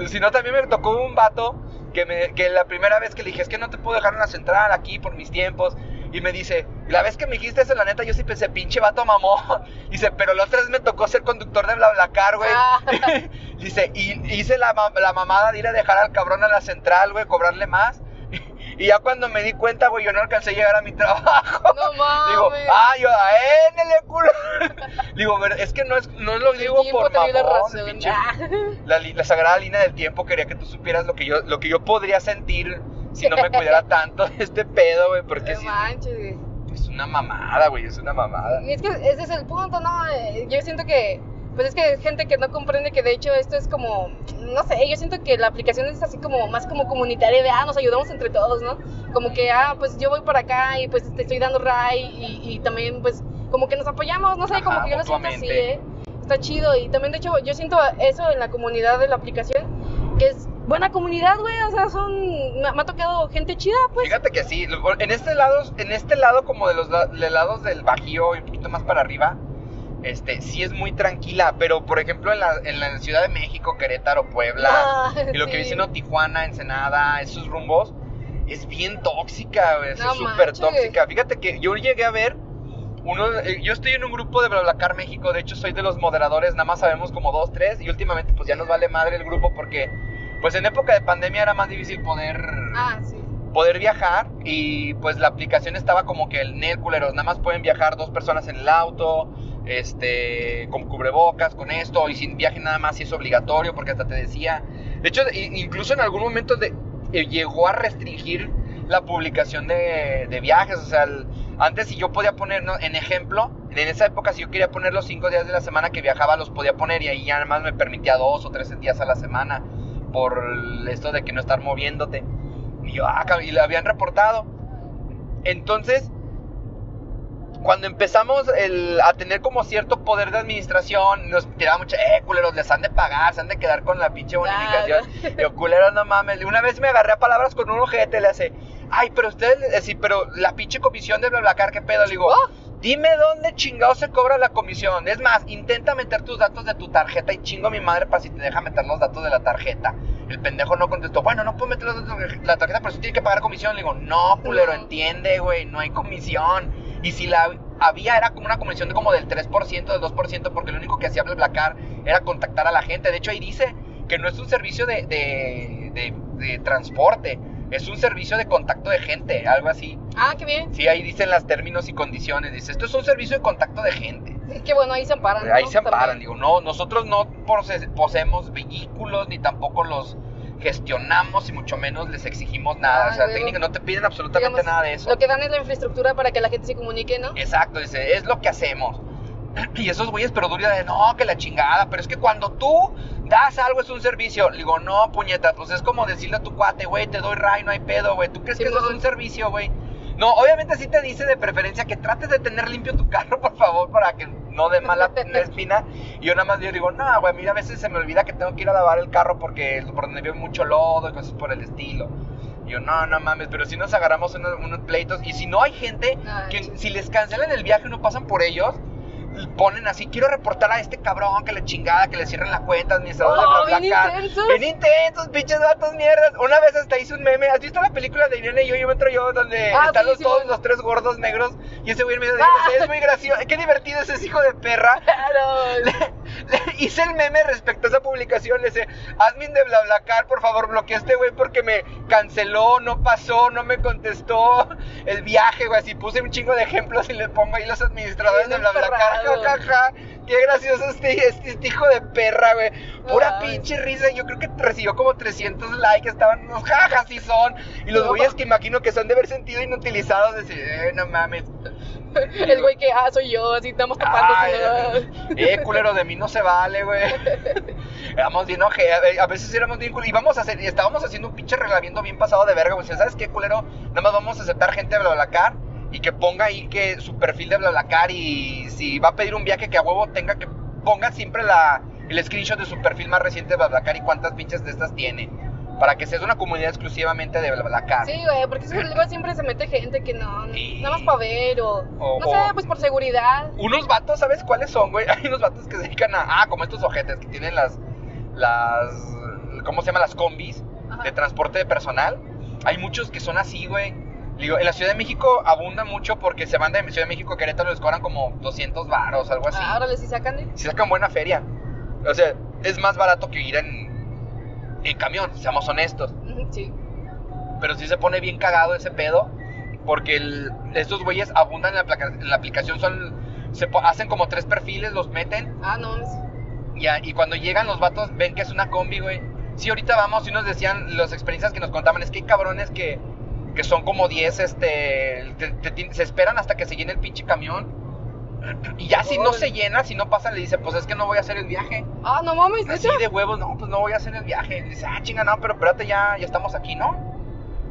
A: Si no, también me tocó un vato que, me, que la primera vez que le dije, es que no te puedo dejar en la central aquí por mis tiempos. Y me dice, la vez que me dijiste eso, la neta, yo sí pensé, pinche vato mamó. Dice, pero la otra vez me tocó ser conductor de BlaBlaCar, güey.
B: Ah.
A: Dice, y hice la, la mamada de ir a dejar al cabrón a la central, güey, cobrarle más. Y ya cuando me di cuenta, güey, yo no alcancé a llegar a mi trabajo.
B: No mames.
A: Digo, ah, yo, a él, el culo. Digo, es que no, es, no lo
B: El
A: digo por
B: la
A: mamón,
B: razón.
A: pinche-
B: Ah.
A: la, la sagrada línea del tiempo quería que tú supieras lo que yo, lo que yo podría sentir si no me cuidara tanto de este pedo, güey, porque
B: No manches.
A: es una mamada, güey, es una mamada.
B: Y es que ese es el punto, ¿no? Eh, Yo siento que, pues es que hay gente que no comprende que de hecho esto es como, no sé, yo siento que la aplicación es así como más como comunitaria de, ah, nos ayudamos entre todos, ¿no? Como que, ah, pues yo voy para acá y pues te estoy dando ray y, y también pues como que nos apoyamos, no sé,
A: Ajá,
B: como que yo lo siento así. ¿eh? Está chido y también de hecho yo siento eso en la comunidad de la aplicación, que es buena comunidad, güey, o sea, son, me, me ha tocado gente chida, pues.
A: Fíjate que sí, en este lado, en este lado como de los de lados del Bajío y un poquito más para arriba, este, sí es muy tranquila, pero por ejemplo en la, en la Ciudad de México, Querétaro, Puebla,
B: Ah,
A: y lo que
B: sí.
A: viene siendo Tijuana, Ensenada, esos rumbos, es bien tóxica, es
B: No
A: súper tóxica. Fíjate que yo llegué a ver uno, eh, yo estoy en un grupo de BlaBlaCar México, de hecho soy de los moderadores, nada más sabemos como dos, tres, y últimamente pues ya nos vale madre el grupo porque pues en época de pandemia era más difícil poder
B: Ah, sí.
A: poder viajar y pues la aplicación estaba como que el net culeros, nada más pueden viajar dos personas en el auto, este, con cubrebocas, con esto, y sin viaje nada más si es obligatorio, porque hasta te decía, de hecho, incluso en algún momento eh, llegó a restringir la publicación de, viajes, o sea, el- antes si yo podía poner, en ejemplo, en esa época si yo quería poner los cinco días de la semana que viajaba, los podía poner y ahí ya nada más me permitía dos o tres días a la semana por esto de que no estar moviéndote. Y yo, ah, y lo habían reportado. Entonces, cuando empezamos el- a tener como cierto poder de administración, nos tiraba mucho, eh, culeros, les han de pagar, se han de quedar con la pinche bonificación. Yo, culeros, no mames. Una vez me agarré a palabras con un ojete, le hace, ay, pero ustedes, eh, sí, pero la pinche comisión de BlaBlaCar, ¿qué pedo? Le digo,
B: Oh.
A: dime dónde chingado se cobra la comisión. Es más, intenta meter tus datos de tu tarjeta y chingo a mi madre para si te deja meter los datos de la tarjeta. El pendejo no contestó, bueno, no puedo meter los datos de la tarjeta, pero sí tiene que pagar comisión. Le digo, no, culero,
B: No.
A: entiende, güey, no hay comisión. Y si la, había era como una comisión de como del 3%, del 2%, porque lo único que hacía BlaBlaCar era contactar a la gente. De hecho, ahí dice que no es un servicio de, de, de- de transporte, es un servicio de contacto de gente, algo así.
B: Ah, qué bien.
A: Sí, ahí dicen los términos y condiciones. Dice, esto es un servicio de contacto de gente.
B: Qué bueno, ahí se amparan. ¿no?
A: Ahí se amparan,
B: También.
A: digo, no, nosotros no pose- poseemos vehículos ni tampoco los gestionamos y mucho menos les exigimos nada.
B: Ah,
A: o sea,
B: luego,
A: técnica no te piden absolutamente
B: Digamos,
A: nada de eso.
B: Lo que dan es la infraestructura para que la gente se comunique, ¿no?
A: Exacto, dice, es lo que hacemos. Y esos güeyes, pero dura de no, que la chingada. Pero es que cuando tú das algo es un servicio. Le digo, no, puñeta, pues es como decirle a tu cuate, güey, te doy ray, no hay pedo, güey. ¿Tú crees que eso es
B: Simón.
A: un servicio, güey? No, obviamente sí te dice de preferencia que trates de tener limpio tu carro, por favor, para que no dé mala espina. Y yo nada más yo digo, no, güey, mira, a veces se me olvida que tengo que ir a lavar el carro porque por donde veo mucho lodo y cosas por el estilo. Y yo, no, no mames, pero si nos agarramos unos, unos pleitos. Y si no hay gente
B: Ay,
A: que
B: sí.
A: si les cancelan el viaje no pasan por ellos, ponen así, quiero reportar a este cabrón que le chingada, que le cierren la cuenta, administrador
B: Oh,
A: de
B: bien intensos.
A: Bien intensos, pinches vatos mierdas. Una vez hasta hice un meme, ¿has visto la película de Irene y yo, yo entro yo, donde
B: Ah,
A: están
B: sí,
A: los,
B: sí,
A: todos los tres gordos negros y ese güey
B: Ah.
A: ellos, es muy gracioso, qué divertido es ese hijo de perra.
B: Claro.
A: Le hice el meme respecto a esa publicación. Le dice, admin de BlaBlaCar, por favor, bloquea a este güey porque me canceló, no pasó, no me contestó el viaje, güey. Así puse un chingo de ejemplos y le pongo ahí los administradores de BlaBlaCar.
B: Emperrado.
A: Ja, ja, ja. Qué gracioso este, este, este hijo de perra, güey. Pura
B: Ay.
A: pinche risa. Yo creo que recibió como 300 likes. Estaban unos jajas y son. Y los
B: No.
A: güeyes que imagino que son de haber sentido inutilizados. Decir, eh, no mames.
B: El güey que, ah, soy yo, así estamos tapando.
A: Ay,
B: ¿no?
A: eh, culero, de mí no se vale, güey. Éramos bien oje, a veces éramos bien culeros. Y vamos a hacer, estábamos haciendo un pinche reglamento bien pasado de verga, güey. ¿Sabes qué, culero? Nada más vamos a aceptar gente de BlaBlaCar y que ponga ahí que su perfil de BlaBlaCar y si va a pedir un viaje que a huevo tenga que ponga siempre la, el screenshot de su perfil más reciente de BlaBlaCar y cuántas pinches de estas tiene. Para que sea una comunidad exclusivamente de BlaBlaCar.
B: Sí, güey, porque luego siempre se mete gente que no,
A: Sí.
B: nada más para ver o,
A: O-
B: no
A: o-
B: sé, pues por seguridad.
A: Unos vatos, ¿sabes cuáles son, güey? Hay unos vatos que se dedican a. Ah, como estos ojetes que tienen las. Las. ¿Cómo se llama? Las combis
B: Ajá.
A: de transporte de personal. Hay muchos que son así, güey. Digo, en la Ciudad de México abunda mucho porque se van de Ciudad de México a Querétaro les cobran como 200 varos, algo así.
B: Ah, Ahora les sacan de.
A: Si sacan buena feria. O sea, es más barato que ir en, en camión, seamos honestos.
B: Sí.
A: Pero sí se pone bien cagado ese pedo. Porque el- estos güeyes abundan en la, placa- en la aplicación. Son, se hacen como tres perfiles, los meten.
B: Ah, no.
A: Y, a- y cuando llegan los vatos, ven que es una combi, güey. Sí, ahorita vamos y nos decían las experiencias que nos contaban. Es que hay cabrones que, que son como 10, este. te- te se esperan hasta que se llene el pinche camión. Y ya si no se llena, si no pasa, le dice, pues es que no voy a hacer el viaje.
B: Ah, no mames,
A: Así
B: ¿neta?
A: de huevos, no, pues no voy a hacer el viaje. Dice, ah, chinga, no, pero espérate, ya, ya estamos aquí, ¿no?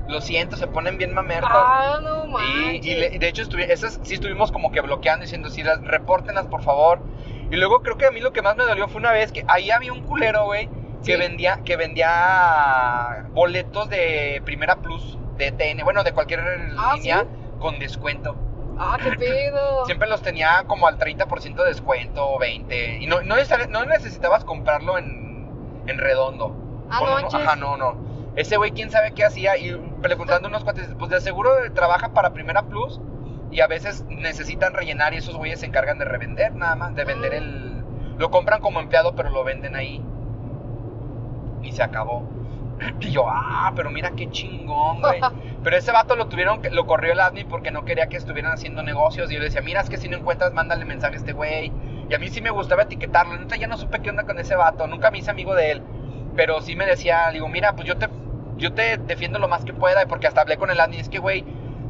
A: Lo siento, se ponen bien mamertos.
B: Ah, no
A: y,
B: manches.
A: y le- y de hecho, esas sí estuvimos como que bloqueando, diciendo, sí, las, repórtenlas, por favor. Y luego creo que a mí lo que más me dolió fue una vez que ahí había un culero, güey, que
B: Sí.
A: vendía, que vendía boletos de Primera Plus, de TN, bueno, de cualquier
B: Ah,
A: línea,
B: ¿sí?
A: con descuento.
B: Ah, qué pedo.
A: Siempre los tenía como al 30% de descuento, o 20. Y no, no, neces- no necesitabas comprarlo en, en redondo.
B: Ah, no manches.
A: Ajá, no, no. Ese güey, quién sabe qué hacía. Y preguntando a unos cuates, pues de seguro trabaja para Primera Plus. Y a veces necesitan rellenar y esos güeyes se encargan de revender, nada más. De vender
B: Ah.
A: el. Lo compran como empleado, pero lo venden ahí. Y se acabó. Y yo, ah, pero mira qué chingón, güey. Pero ese vato lo tuvieron, lo corrió el admin porque no quería que estuvieran haciendo negocios. Y yo le decía, mira, es que si no encuentras, mándale mensaje a este güey. Y a mí sí me gustaba etiquetarlo. Neta, ya no supe qué onda con ese vato. Nunca me hice amigo de él. Pero sí me decía, digo, mira, pues yo te, yo te defiendo lo más que pueda. Porque hasta hablé con el admin. Es que, güey,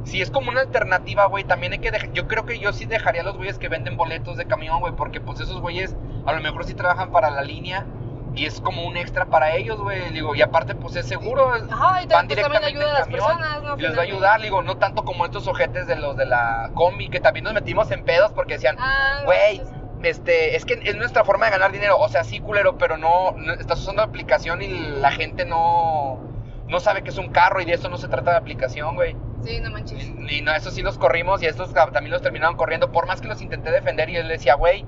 A: si es como una alternativa, güey, también hay que dejar. Yo creo que yo sí dejaría a los güeyes que venden boletos de camión, güey. Porque pues esos güeyes a lo mejor sí trabajan para la línea. Y es como un extra para ellos, güey. Digo, y aparte, pues es seguro.
B: Ajá, y
A: van
B: también, pues, también
A: directamente
B: ayuda a las
A: camión
B: personas, ¿no?
A: y les va a ayudar, digo, no tanto como estos ojetes de los de la combi, que también nos metimos en pedos porque decían,
B: Ah,
A: güey, este, es que es nuestra forma de ganar dinero, o sea, sí, culero, pero no, no- estás usando la aplicación y la gente no, no sabe que es un carro y de eso no se trata de aplicación, güey.
B: Sí, no manches.
A: Y, y no, eso sí los corrimos y estos también los terminaron corriendo, por más que los intenté defender y él le decía, güey,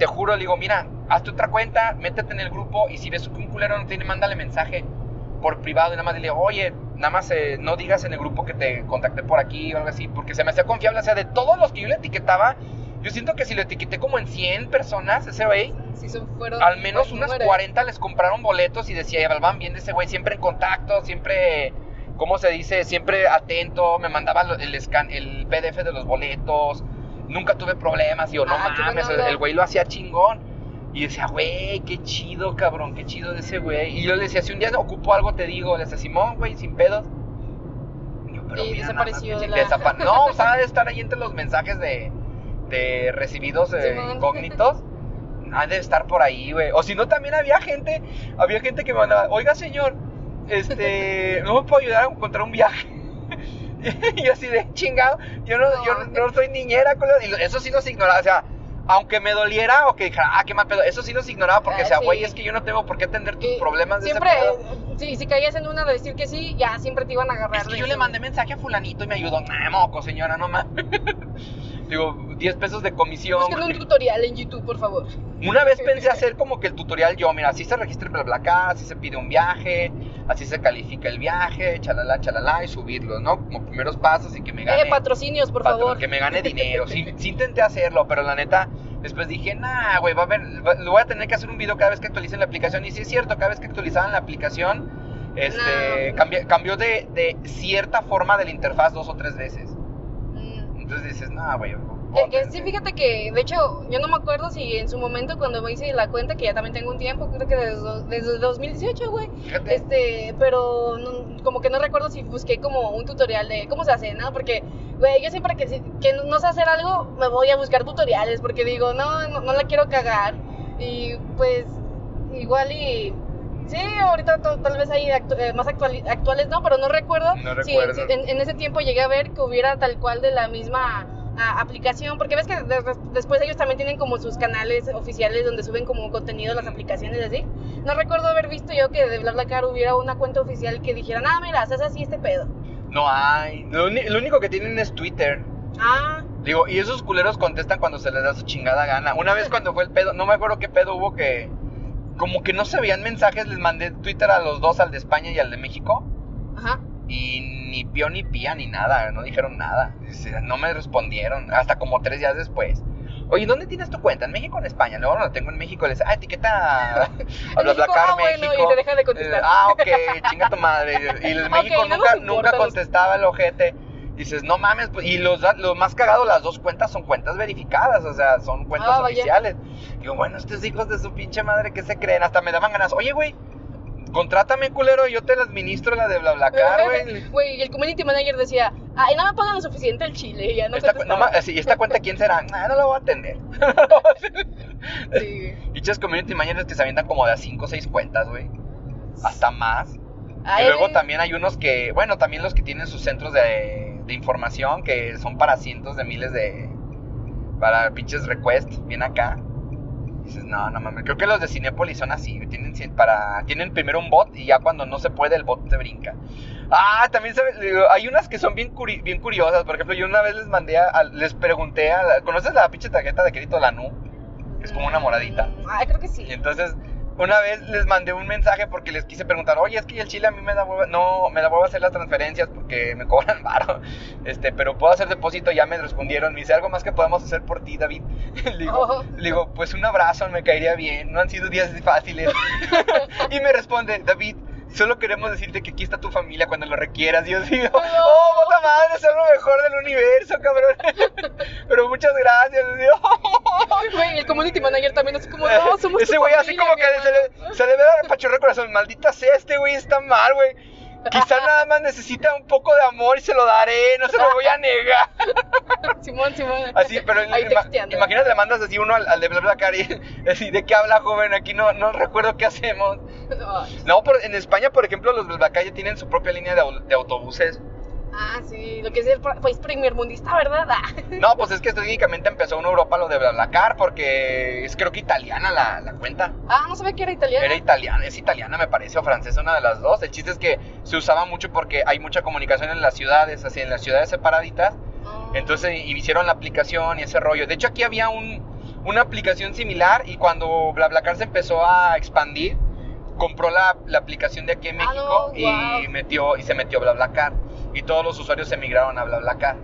A: te juro, le digo, mira, hazte otra cuenta, métete en el grupo y si ves que un culero no tiene, mándale mensaje por privado y nada más dile, oye, nada más eh, no digas en el grupo que te contacté por aquí o algo así, porque se me hacía confiable. O sea, de todos los que yo le etiquetaba, yo siento que si lo etiqueté como en 100 personas, ese güey,
B: Sí,
A: al menos unas
B: número.
A: 40 les compraron boletos y decía, van bien de ese güey, siempre en contacto, siempre, ¿cómo se dice? Siempre atento, me mandaba el, scan, el PDF de los boletos, nunca tuve problemas, y yo, no
B: Ah,
A: mames, el, güey lo hacía chingón. Y decía, güey, qué chido, cabrón, qué chido de ese güey. Y yo le decía, si un día ocupo algo, te digo, le decía, Simón, güey, sin pedos. Y yo,
B: Y
A: mira, nada más,
B: desapareció la-
A: desapa- No, o sea, de estar ahí entre los mensajes de, de recibidos eh, incógnitos. Ha de estar por ahí, güey. O si no, también había gente, había gente que me mandaba, oiga, señor, este, ¿no me puedo ayudar a encontrar un viaje? y yo así de chingado, yo no, yo no, soy niñera, culo", y eso sí nos ignoraba, o sea, aunque me doliera o que dijera, ah, qué mal pedo, eso sí nos ignoraba porque
B: Ah,
A: decía,
B: sí.
A: güey, es que yo no tengo por qué atender tus
B: Y
A: problemas de
B: Siempre,
A: ese
B: sí, si caías en una de decir que sí, ya siempre te iban a agarrar.
A: Es que yo le mandé mensaje a fulanito y me ayudó, nah, moco, señora, no mames. Digo, 10 pesos de comisión.
B: Busquen un tutorial en YouTube, por favor.
A: Una vez pensé hacer como que el tutorial yo, mira, así se registra el BlaBlaCar, así se pide un viaje, así se califica el viaje, chalala, chalala, y subirlo, ¿no? Como primeros pasos y que me gane...
B: Eh, patrocinios, por
A: patro-
B: favor.
A: Que me gane dinero. Sí, sí intenté hacerlo, pero la neta, después dije, nah, güey, va a va- lo voy a tener que hacer un video cada vez que actualicen la aplicación. Y sí es cierto, cada vez que actualizaban la aplicación, este,
B: No.
A: cambi- cambió de, de cierta forma de la interfaz dos o tres veces.
B: Mm.
A: Entonces dices, nah, güey. Ponte".
B: sí, fíjate que, de hecho, yo no me acuerdo si en su momento cuando me hice la cuenta, que ya también tengo un tiempo, creo que desde, desde 2018, güey.
A: Fíjate.
B: Este, pero no- como que no recuerdo si busqué como un tutorial de cómo se hace, ¿no? Porque, güey, yo siempre que, que no sé hacer algo, me voy a buscar tutoriales, porque digo, no, no, no la quiero cagar. Y pues, igual y... Sí, ahorita tal vez hay actu- eh, más actuali- actuales, ¿no? Pero no recuerdo,
A: No
B: si-
A: recuerdo.
B: si en, en ese tiempo llegué a ver que hubiera tal cual de la misma aplicación, porque ves que de- después ellos también tienen como sus canales oficiales donde suben como contenido las aplicaciones así. No recuerdo haber visto yo que de BlaBlaCar hubiera una cuenta oficial que dijera, ah, mira, haces así este pedo.
A: No hay. Lo, lo único que tienen es Twitter.
B: Ah,
A: Digo, y esos culeros contestan cuando se les da su chingada gana. Una vez cuando fue el pedo, no me acuerdo qué pedo hubo que. Como que no se veían mensajes, les mandé Twitter a los dos, al de España y al de México.
B: ajá.
A: Y ni pío ni pía ni nada, no dijeron nada. No me respondieron, hasta como tres días después. Oye, ¿dónde tienes tu cuenta? ¿En México o en España? No lo tengo en México. Les ah, etiqueta a BlaBlaCar
B: México, ah, bueno,
A: México.
B: y te deja de contestar.
A: Ah, ok, chinga tu madre. Y el México
B: no
A: nunca, nunca
B: los-
A: contestaba el ojete. Dices, no mames, pues, y los, da- lo más cagado, las dos cuentas son cuentas verificadas, o sea, son cuentas
B: Ah,
A: oficiales. Digo, bueno, estos hijos de su pinche madre, ¿qué se creen? Hasta me daban ganas, oye, güey, contrátame, culero, yo te la administro la de BlaBlaCar, güey.
B: Güey, y el community manager decía, ay, no me pagan lo suficiente el chile, ya no
A: Esta, no así, ¿Esta cuenta quién será? Nah, no la voy a atender.
B: Sí.
A: Dichas community managers que se avientan como de a 5 o 6 cuentas, güey. Hasta más.
B: Ay,
A: y luego
B: güey.
A: también hay unos que, bueno, también los que tienen sus centros de, de información que son para cientos de miles de. para pinches requests, bien acá. Dices, no, no mames. Creo que los de Cinepolis son así. Tienen, para, tienen primero un bot y ya cuando no se puede, el bot te brinca. Ah, también sabes, hay unas que son bien, curi- bien curiosas. Por ejemplo, yo una vez les mandé, a, a- les pregunté, a la- ¿conoces la pinche tarjeta de crédito la NU? Es como una moradita.
B: Ay, creo que sí.
A: Y entonces, una vez les mandé un mensaje porque les quise preguntar, oye, es que el chile a mí me da hueva, no, me da hueva hacer las transferencias porque me cobran varo, este, pero puedo hacer depósito, ya me respondieron, me dice, ¿algo más que podemos hacer por ti, David? le, digo,
B: Oh.
A: le digo, pues un abrazo, me caería bien, no han sido días fáciles. y me responde, David, solo queremos decirte que aquí está tu familia cuando lo requieras. Yo digo, oh, puta madre, es lo mejor del universo, cabrón. pero muchas gracias. Y digo,
B: Güey, el community manager también es como, no, somos
A: Ese güey así como que se le,
B: hermano".
A: se le ve el pachorro el corazón. Maldita sea, este güey está mal, güey. Quizá nada más necesita un poco de amor y se lo daré, no se lo voy a negar.
B: Simón, Simón.
A: Así, pero
B: Ahí
A: ima-
B: texteando.
A: imagínate, le mandas así uno al, al de BlaBlaCar y así, ¿de qué habla, joven? Aquí no, no recuerdo qué hacemos. No, por- en España, por ejemplo, los BlaBlaCar ya tienen su propia línea de autobuses.
B: Ah, sí, lo que es el pa- país primer mundista, ¿verdad? Ah.
A: No, pues es que técnicamente empezó en Europa lo de BlaBlaCar porque es creo que italiana la, la cuenta.
B: Ah, no sabía que era italiano.
A: Era italiana, es italiana me parece, o francesa, una de las dos. El chiste es que se usaba mucho porque hay mucha comunicación en las ciudades, así en las ciudades separaditas.
B: Ah.
A: Entonces y- hicieron la aplicación y ese rollo. De hecho, aquí había un, una aplicación similar y cuando BlaBlaCar se empezó a expandir, compró la, la aplicación de aquí en
B: Ah,
A: México y metió y se metió BlaBlaCar y todos los usuarios emigraron a BlaBlaCar.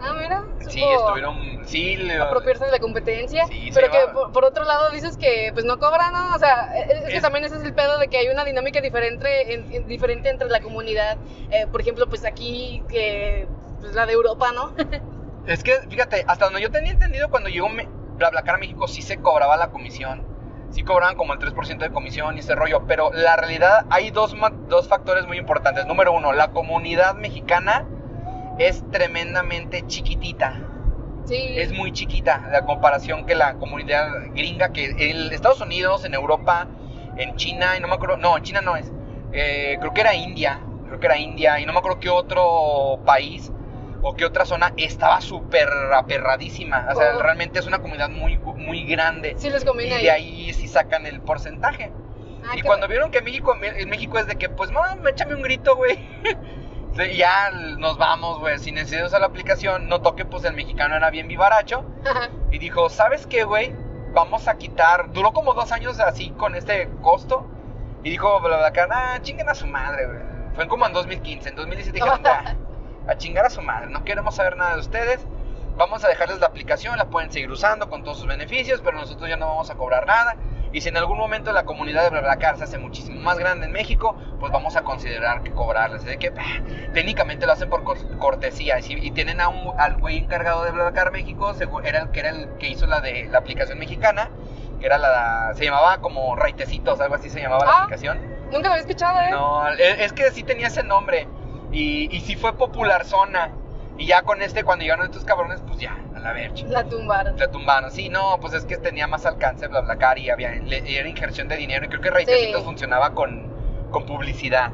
B: Ah, mira.
A: Sí, estuvieron sí, le-
B: apropiarse de la competencia.
A: Sí, se
B: pero que por, por otro lado dices que pues no cobran, ¿no? O sea, es, es que
A: Es-
B: también ese es el pedo de que hay una dinámica diferente, en- en- diferente entre la comunidad. Eh, por ejemplo, pues aquí, que pues la de Europa, ¿no?
A: Es que, fíjate, hasta donde yo tenía entendido, cuando llegó BlaBlaCar a México, sí se cobraba la comisión. Sí cobraban como el 3% de comisión y ese rollo. Pero la realidad, hay dos, dos factores muy importantes. Número uno, la comunidad mexicana es tremendamente chiquitita.
B: sí.
A: Es muy chiquita la comparación que la comunidad gringa, que en Estados Unidos, en Europa, en China, y no me acuerdo, no, en China no es. Eh, creo que era India, creo que era India, y no me acuerdo qué otro país o qué otra zona estaba súper aperradísima. O sea,
B: Oh.
A: realmente es una comunidad muy, muy grande.
B: Sí les
A: Y de ahí sí sacan el porcentaje.
B: Ah,
A: y cuando
B: bueno.
A: vieron que México, en México es de que, pues, mamá, échame un grito, güey. Ya nos vamos, güey, sin necesidad de usar la aplicación. Notó que, pues, el mexicano era bien vivaracho. Y dijo, ¿sabes qué, güey? Vamos a quitar... Duró como dos años así con este costo. Y dijo, BlaBlaCar, ah, chinguen a su madre, güey. Fue como en 2015. En 2017 dijeron, "Ah, a chingar a su madre. No queremos saber nada de ustedes. Vamos a dejarles la aplicación, la pueden seguir usando con todos sus beneficios, pero nosotros ya no vamos a cobrar nada. Y si en algún momento la comunidad de BlaBlaCar se hace muchísimo más grande en México, pues vamos a considerar que cobrarles. De que ah, técnicamente lo hacen por cor- cortesía. Y, si- y tienen a un, al güey encargado de BlaBlaCar México, era el que era el que hizo la de la aplicación mexicana, que era la se llamaba como Raitecitos, algo así se llamaba la
B: Ah.
A: aplicación.
B: Nunca lo había escuchado, ¿eh?
A: No, es que sí tenía ese nombre. Y, y sí fue popular zona. Y ya con este, cuando llegaron estos cabrones, pues ya, a la verga.
B: La tumbaron.
A: La tumbaron. Sí, no, pues es que tenía más alcance BlaBlaCar y había, le- era injerción de dinero. Y creo que Reitecitos
B: Sí.
A: funcionaba con, con publicidad.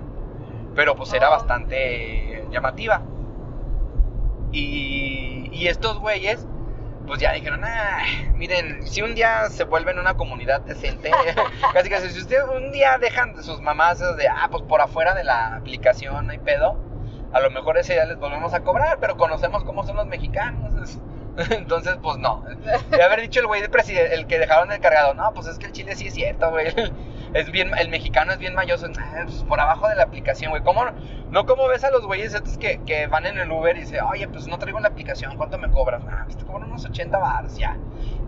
A: Pero pues era
B: Oh.
A: bastante llamativa. Y, y estos güeyes, pues ya dijeron, ah, miren, si un día se vuelven una comunidad decente, casi casi, si ustedes un día dejan de sus mamás de, ah, pues por afuera de la aplicación hay pedo, a lo mejor ese día les volvemos a cobrar, pero conocemos cómo son los mexicanos. es- Entonces, pues no. De haber dicho el güey el que dejaron el cargado, no, pues es que el chile sí es cierto, güey. Es bien, el mexicano es bien mayoso, ah, pues por abajo de la aplicación, güey. ¿Cómo no? Como ves a los güeyes estos que, que van en el Uber y dicen, oye, pues no traigo la aplicación, ¿cuánto me cobras? Ah, pues te cobran unos 80 bars, ya.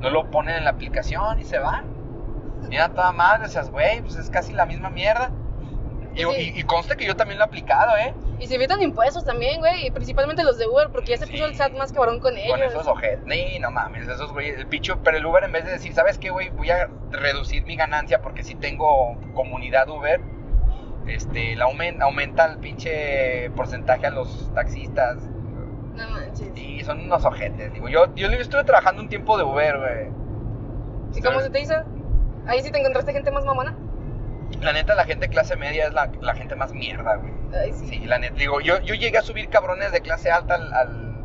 A: No lo ponen en la aplicación y se van. Mira toda madre, esas güey, pues es casi la misma mierda. Y,
B: Sí.
A: y, y conste que yo también lo he aplicado, ¿eh?
B: Y se evitan impuestos también, güey. Y principalmente los de Uber, porque ya se puso el SAT más cabrón con ellos.
A: Con esos ojetes. Ni, no mames, esos güeyes. El picho, pero el Uber en vez de decir, ¿sabes qué, güey? Voy a reducir mi ganancia porque si tengo comunidad Uber, este, la aumenta, aumenta el pinche porcentaje a los taxistas.
B: No manches.
A: Y son unos ojetes, digo. Yo, yo estuve trabajando un tiempo de Uber, güey.
B: ¿Y cómo se te hizo? Ahí sí te encontraste gente más mamona.
A: La neta, la gente clase media es la, la gente más mierda, güey.
B: Ay, sí.
A: Sí, la neta. Digo, yo, yo llegué a subir cabrones de clase alta al, al,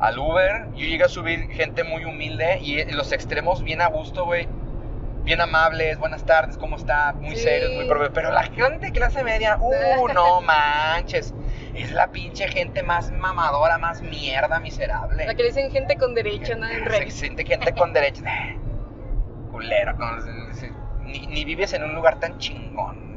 A: al Uber. Yo llegué a subir gente muy humilde y los extremos bien a gusto, güey. Bien amables, buenas tardes, ¿cómo está? Muy
B: Sí.
A: serios, muy propios. Pero la gente de clase media, uh, no manches. Es la pinche gente más mamadora, más mierda, miserable.
B: La que le dicen gente con derecho, ¿no? En
A: siente gente con derechos. Eh, Culero, con- ni, ni vives en un lugar tan chingón.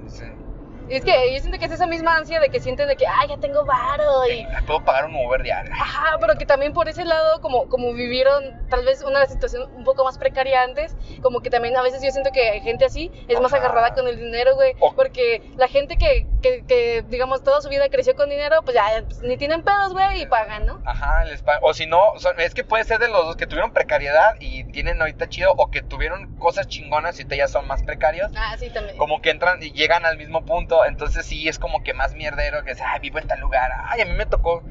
B: Es que yo siento que es esa misma ansia de que sienten de que, ah, ya tengo varo y...
A: Puedo pagar un Uber diario.
B: Ajá, pero que también por ese lado, como, como vivieron tal vez una situación un poco más precaria antes, como que también a veces yo siento que gente así es más agarrada con el dinero, güey.
A: O-
B: Porque la gente que, que, que, digamos, toda su vida creció con dinero, pues ya pues, ni tienen pedos, güey, y pagan, ¿no?
A: Ajá, les pa- o si no, son- es que puede ser de los dos que tuvieron precariedad y tienen ahorita chido, o que tuvieron cosas chingonas y ahorita ya son más precarios.
B: Ah, sí, también.
A: Como que entran y llegan al mismo punto, entonces sí es como que más mierdero que es, ay, vivo en tal lugar, ay, a mí me tocó,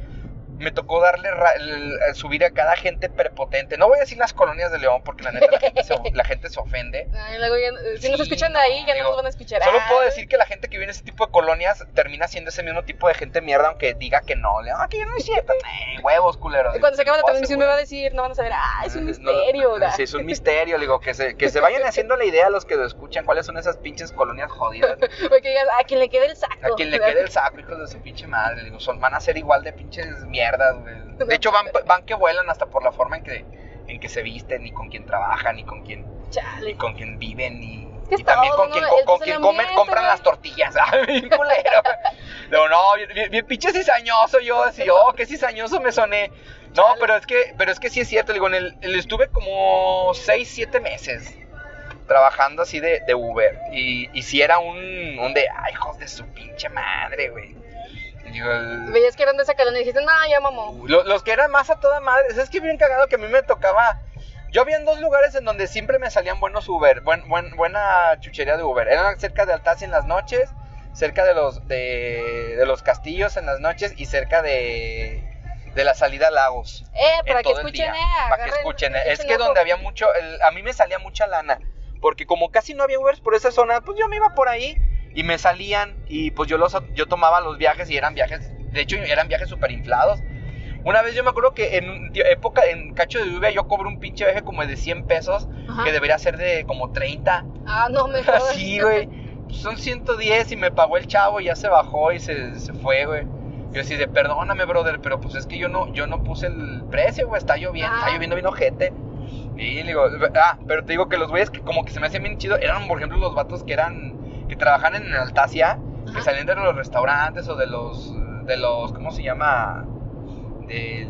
A: me tocó darle, el- subir a cada gente prepotente. No voy a decir las colonias de León porque la neta la gente se, la gente se ofende.
B: Ay, luego ya- si nos escuchan de ahí, ya
A: digo,
B: no nos van a escuchar.
A: Solo puedo decir que la gente que vive en ese tipo de colonias termina siendo ese mismo tipo de gente mierda, aunque diga que no. Le, ah, que ya no es cierto. Eh, huevos, culeros.
B: y Cuando se acabe la transmisión me va a decir, no van a saber, ah, es un misterio,
A: no. Sí, es un misterio. Digo, que se, que se vayan haciendo la idea los que lo escuchan, cuáles son esas pinches colonias jodidas.
B: Porque digas, a quien le quede el saco.
A: A quien le quede el saco, hijos de su pinche madre. Digo, son, van a ser igual de pinches mierdas, güey. De hecho, van, van que vuelan hasta por la forma en que, en que se visten, y con quién trabajan, y con quién, y
B: Chale.
A: con quién viven, y... Y también
B: todo,
A: con
B: ¿no?
A: quien, con quien comen, compran las tortillas. Bien culero. Luego, no, bien, bien, pinche cizañoso yo, así, oh, qué cizañoso me soné. No,
B: Chale.
A: pero es que, pero es que sí es cierto, digo, en el, el- estuve como 6, 7 meses trabajando así de, de Uber. Y, y si era un, un de, ay, hijos de su pinche madre, güey. Digo, el-
B: Veías que eran de Zacalón y dijiste, no, ya mamó.
A: lo- los que eran más a toda madre, es que bien cagado que a mí me tocaba. Yo había en dos lugares en donde siempre me salían buenos Uber, buen, buen- buena chuchería de Uber. Eran cerca de Altacia en las noches, cerca de los de, de los castillos en las noches y cerca de, de la salida a Lagos.
B: Eh, para que escuchen, eh.
A: Para que
B: agarren,
A: escuchen. eh. Es que donde había mucho, el- a mí me salía mucha lana. Porque como casi no había Ubers por esa zona, pues yo me iba por ahí y me salían y pues yo los yo tomaba los viajes y eran viajes, de hecho eran viajes súper inflados. Una vez yo me acuerdo que en época, en cacho de lluvia, yo cobro un pinche viaje como de 100 pesos,
B: Ajá.
A: que debería ser de como 30.
B: Ah, no, me jodas.
A: Así, güey. Son 110 y me pagó el chavo y ya se bajó y se, se fue, güey. Yo así de, perdóname, brother, pero pues es que yo no, yo no puse el precio, güey, está lloviendo,
B: Ah.
A: está lloviendo bien ojete. Y le digo, ah, pero te digo que los güeyes que como que se me hacían bien chido, eran por ejemplo los vatos que eran, que trabajaban en Altacia, que
B: Ajá.
A: salían de los restaurantes o de los, de los, ¿cómo se llama? Del,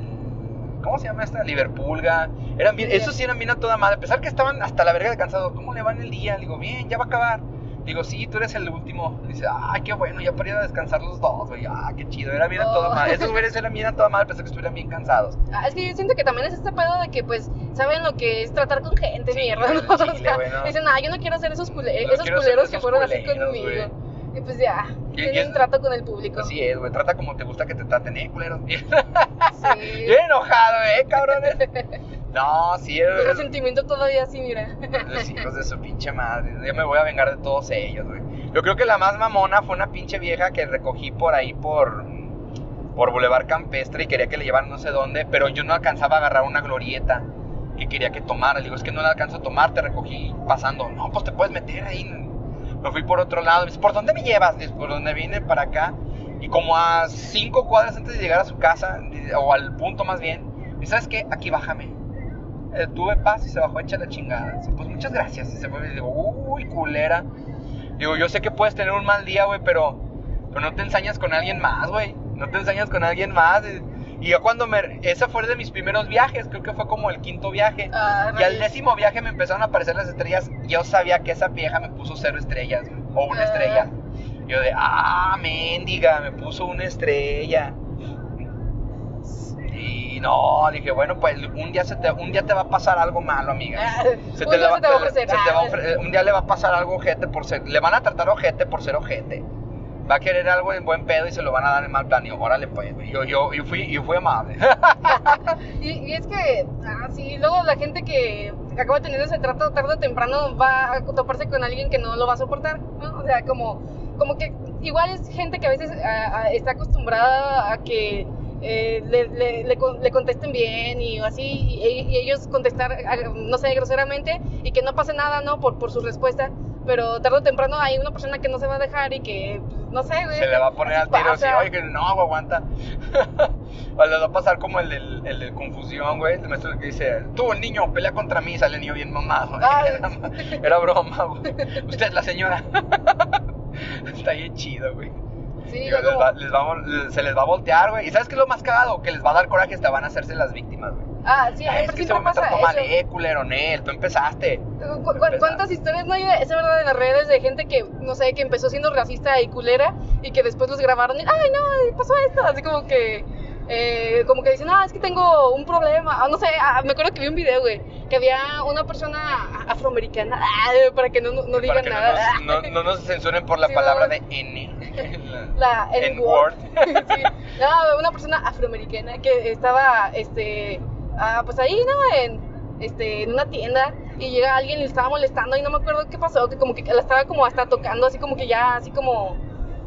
A: ¿cómo se llama esta? Liverpoolga. Eran bien,
B: Sí.
A: esos sí eran bien a toda madre, a pesar que estaban hasta la verga de cansados. ¿Cómo le va en el día? Le digo, bien, ya va a acabar. Digo, sí, tú eres el último. Dice, ay, qué bueno, ya para ir a descansar los dos, güey. Ah, qué chido, era bien a toda
B: Oh.
A: madre. Esos güeyes eran bien a toda madre, pesar que estuvieran bien cansados.
B: Ah, es que yo siento que también es este pedo de que, pues, saben lo que es tratar con gente,
A: Sí,
B: mierda, dicen, ah, yo no quiero ser esos, cule- esos culeros que fueron así conmigo. Y pues ya,
A: Y- y
B: tienen
A: es-
B: un trato con el público.
A: Así es, güey. Trata como te gusta que te traten, eh, culeros.
B: Sí.
A: Bien enojado, eh, cabrones. No, sí,
B: El
A: es,
B: resentimiento todavía así, mira.
A: Los hijos de su pinche madre. Yo me voy a vengar de todos ellos, güey. Yo creo que la más mamona fue una pinche vieja que recogí por ahí por por Boulevard Campestre y quería que le llevaran no sé dónde, pero yo no alcanzaba a agarrar una glorieta que quería que tomara. Le digo, es que no la alcanzo a tomar, te recogí pasando. No, pues te puedes meter ahí. Me fui por otro lado. Me dice, ¿por dónde me llevas? Dice, por donde vine para acá. Y como a cinco cuadras antes de llegar a su casa, o al punto más bien, dice, ¿sabes qué? Aquí bájame. Eh, tuve paz y se bajó hecha la chingada. Dice, pues muchas gracias. Y se fue y digo, uy, culera. Digo, yo sé que puedes tener un mal día, güey, pero, no te ensañas con alguien más, güey. No te ensañas con alguien más. Yo cuando me... Ese fue de mis primeros viajes, creo que fue como el quinto viaje.
B: Ah,
A: Y al décimo viaje me empezaron a aparecer las estrellas. Yo sabía que esa vieja me puso cero estrellas, o una
B: Ah.
A: estrella. Yo de, ah, mendiga, me puso una estrella. Y no, dije, bueno, pues un día, se te, un día te va a pasar algo malo, amiga.
B: Ah,
A: Se
B: un
A: te
B: día
A: le va-
B: se te va a ofrecer.
A: un día le va a pasar algo ojete por ser. Le van a tratar ojete por ser ojete. Va a querer algo en buen pedo y se lo van a dar en mal plan. Y yo, órale, pues. Yo, yo, yo, fui, yo fui amable.
B: Y, es que, ah, sí, luego la gente que acaba teniendo ese trato tarde o temprano va a toparse con alguien que no lo va a soportar, ¿no? O sea, como, como que igual es gente que a veces ah, ah, está acostumbrada a que eh, le, le, le le contesten bien y así, y, y ellos contestar, ah, no sé, groseramente, y que no pase nada, ¿no? Por, por su respuesta. Pero tarde o temprano hay una persona que no se va a dejar y que, no sé, güey.
A: Se le va a poner al tiro así, oye, que no, aguanta. o le va a pasar como el del, el del confusión, güey. El maestro que dice, tú, niño, pelea contra mí. Sale el niño bien mamado. Era, era broma, güey. Usted, la señora. Está bien chido, güey.
B: Sí,
A: Digo, les va- les va se les va a voltear, güey. ¿Y sabes qué es lo más cagado? Que les va a dar coraje hasta van a hacerse las víctimas, güey.
B: Ah, sí,
A: Ay, es
B: siempre
A: que me
B: pasa eso.
A: mal, eh, culero, Nel. Tú empezaste.
B: ¿Cu- cu- ¿Cuántas historias no hay de esa verdad en las redes de gente que, no sé, que empezó siendo racista y culera y que después los grabaron y, ay, no, pasó esto? Así como que, eh, como que dicen, ah, es que tengo un problema. Ah, no sé, ah, me acuerdo que vi un video, güey, que había una persona afroamericana, ah, para que no, no, no digan
A: que no
B: nada.
A: nos, no, no nos censuren por la
B: Sí,
A: palabra de N.
B: la
A: N-word.
B: sí. No, una persona afroamericana que estaba, este, ah, pues ahí, ¿no? En, este, en una tienda y llega alguien y le estaba molestando y no me acuerdo qué pasó, que como que la estaba como hasta tocando, así como que ya, así como,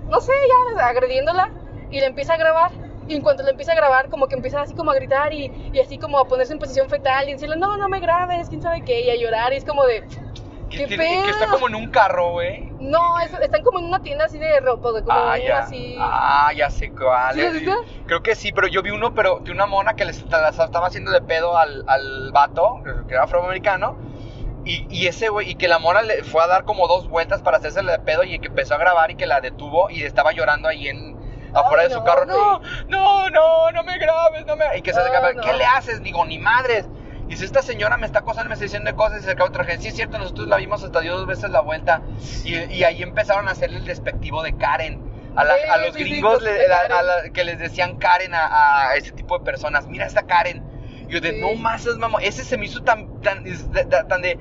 B: no sé, ya agrediéndola y le empieza a grabar. Y en cuanto le empieza a grabar, como que empieza así como a gritar y, y así como a ponerse en posición fetal y decirle, no, no me grabes, quién sabe qué, y a llorar. Y es como de,
A: Que,
B: ¿Qué
A: tiene- que está como en un carro, güey.
B: no, es- están como en una tienda así de ropa, güey, como
A: Ah, ya.
B: así.
A: Ah, ya sé cuál.
B: ¿Sí visto?
A: Creo que sí, pero yo vi uno, pero de una mona que les las estaba haciendo de pedo al, al vato, que era afroamericano. Y, y ese güey, y que la mora le fue a dar como dos vueltas para hacerse de pedo y que empezó a grabar y que la detuvo y estaba llorando ahí en afuera
B: Ay,
A: de su
B: no,
A: carro. No, no, no, no me grabes, no me. Y que se
B: Ah,
A: acaba. ¿qué le haces? Digo, ni madres. Y si esta señora me está acosando, me está diciendo cosas y se acaba otra gente. Sí, es cierto, nosotros la vimos hasta dio dos veces la vuelta. Y, y ahí empezaron a hacerle el despectivo de Karen. A, la-
B: Sí,
A: a los gringos le-
B: de
A: a- a
B: Karen.
A: la- que les decían Karen a, ese tipo de personas. Mira esta Karen. Y yo de,
B: Sí.
A: no más, es mamá. Ese se me hizo tan, tan, tan de,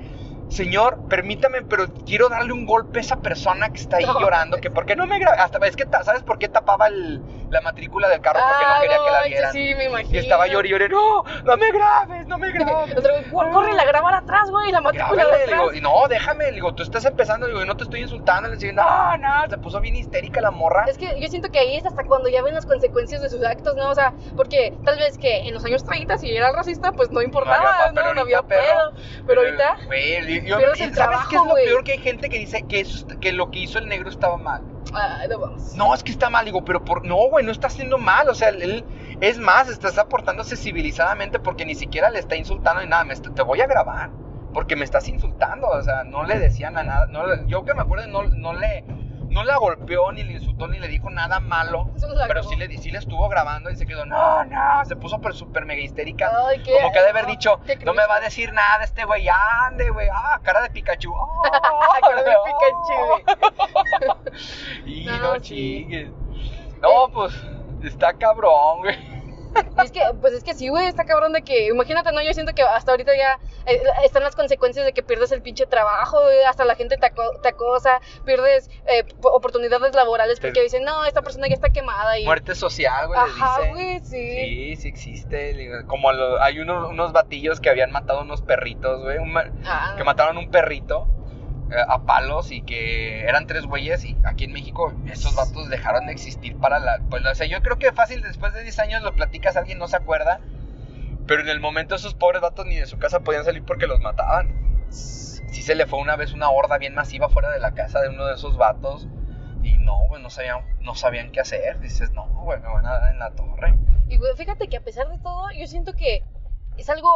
A: señor, permítame, pero quiero darle un golpe a esa persona que está ahí
B: No.
A: llorando. Que por qué no me graba. Hasta, es que, ¿sabes por qué tapaba el- la matrícula del carro? Porque no
B: Ah,
A: quería que la vieran.
B: Sí, me imagino.
A: Y estaba llorando y lloré, no, no me grabes, no me grabes.
B: Otro güey, "Cor- Corre la grabar atrás, güey, la matrícula de
A: digo,
B: atrás.
A: no, déjame, le digo, tú estás empezando, digo, y no te estoy insultando, le digo, no, no, se puso bien histérica la morra.
B: Es que yo siento que ahí es hasta cuando ya ven las consecuencias de sus actos, ¿no? O sea, porque tal vez que en los años 30 si era racista, pues no importaba,
A: pa-
B: ¿no?
A: pero
B: No, había pedo. Pero ahorita,
A: Güey, y- yo-
B: pierdes
A: y
B: el
A: ¿Sabes qué es lo peor? Que hay gente que dice que, eso, que lo que hizo el negro estaba mal.
B: ay, no vamos.
A: No, es que está mal, digo, pero por, no, güey, no está haciendo mal, o sea, él, es más, estás aportándose civilizadamente porque ni siquiera le está insultando ni nada, me está- te voy a grabar, porque me estás insultando, o sea, no le decían a nada, no, yo que me acuerdo, no, no le, no la golpeó, ni le insultó, ni le dijo nada malo, pero sí le, sí le estuvo grabando y se quedó, no, no, se puso per- súper mega histérica,
B: Ay, qué-
A: como que de haber
B: no,
A: dicho, no me va a decir nada este güey, ande, güey, ah, cara de Pikachu, ah,
B: Cara de Pikachu,
A: y
B: No,
A: no,
B: sí.
A: chingues. No, pues, está cabrón, güey.
B: Es que, pues es que sí, güey, está cabrón de que, imagínate, ¿no? Yo siento que hasta ahorita ya eh, están las consecuencias de que pierdes el pinche trabajo, güey, hasta la gente te, aco- te acosa, pierdes eh, oportunidades laborales porque dicen, no, esta persona ya está quemada y...
A: Muerte social, güey,
B: Ajá,
A: dicen.
B: güey, sí.
A: Sí, sí existe. Como lo- hay unos, unos batillos que habían matado unos perritos, güey. un
B: Ah,
A: que mataron un perrito a palos y que eran tres güeyes y aquí en México esos vatos dejaron de existir para la... Pues, o sea, yo creo que fácil después de 10 años lo platicas, alguien no se acuerda. Pero en el momento esos pobres vatos ni de su casa podían salir porque los mataban. Sí se le fue una vez una horda bien masiva fuera de la casa de uno de esos vatos. Y no, güey, no sabían, no sabían qué hacer. Dices, no, güey, me van a dar en la torre.
B: Y güey, fíjate que a pesar de todo, yo siento que es algo,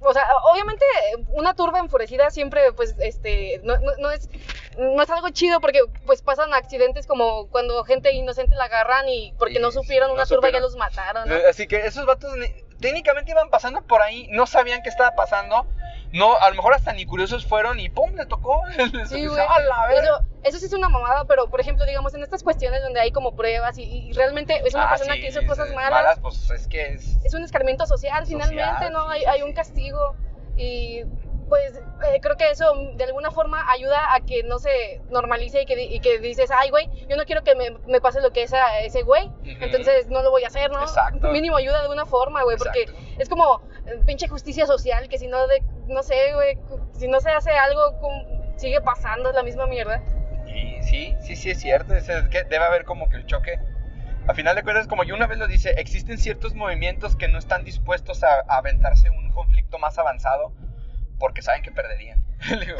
B: o sea, obviamente una turba enfurecida siempre, pues, este, no, no, no es, no es algo chido porque, pues, pasan accidentes como cuando gente inocente la agarran y porque no supieron
A: no
B: una turba ya los mataron,
A: Así que esos vatos ni- técnicamente iban pasando por ahí, no sabían qué estaba pasando. No, a lo mejor hasta ni curiosos fueron y pum, le tocó.
B: Sí, güey. Eso, eso sí es una mamada, pero por ejemplo, digamos, en estas cuestiones donde hay como pruebas y, y realmente es una
A: Ah,
B: persona
A: sí,
B: que hizo cosas
A: sí,
B: malas,
A: pues es que es.
B: es un escarmiento social,
A: Social,
B: finalmente, ¿no?
A: sí,
B: hay, hay un castigo y pues eh, creo que eso de alguna forma ayuda a que no se normalice y que, y que dices, ay, güey, yo no quiero que me, me pase lo que es a ese güey, entonces no lo voy a hacer, ¿no?
A: Exacto.
B: Mínimo ayuda de alguna forma, güey, porque es como eh, pinche justicia social, que si no, de, no sé, güey, si no se hace algo, sigue pasando la misma mierda.
A: Y sí, sí, sí es cierto. Es, es que debe haber como que el choque. A final de cuentas, como yo una vez lo dice, existen ciertos movimientos que no están dispuestos a, a aventarse un conflicto más avanzado porque saben que perderían. Digo,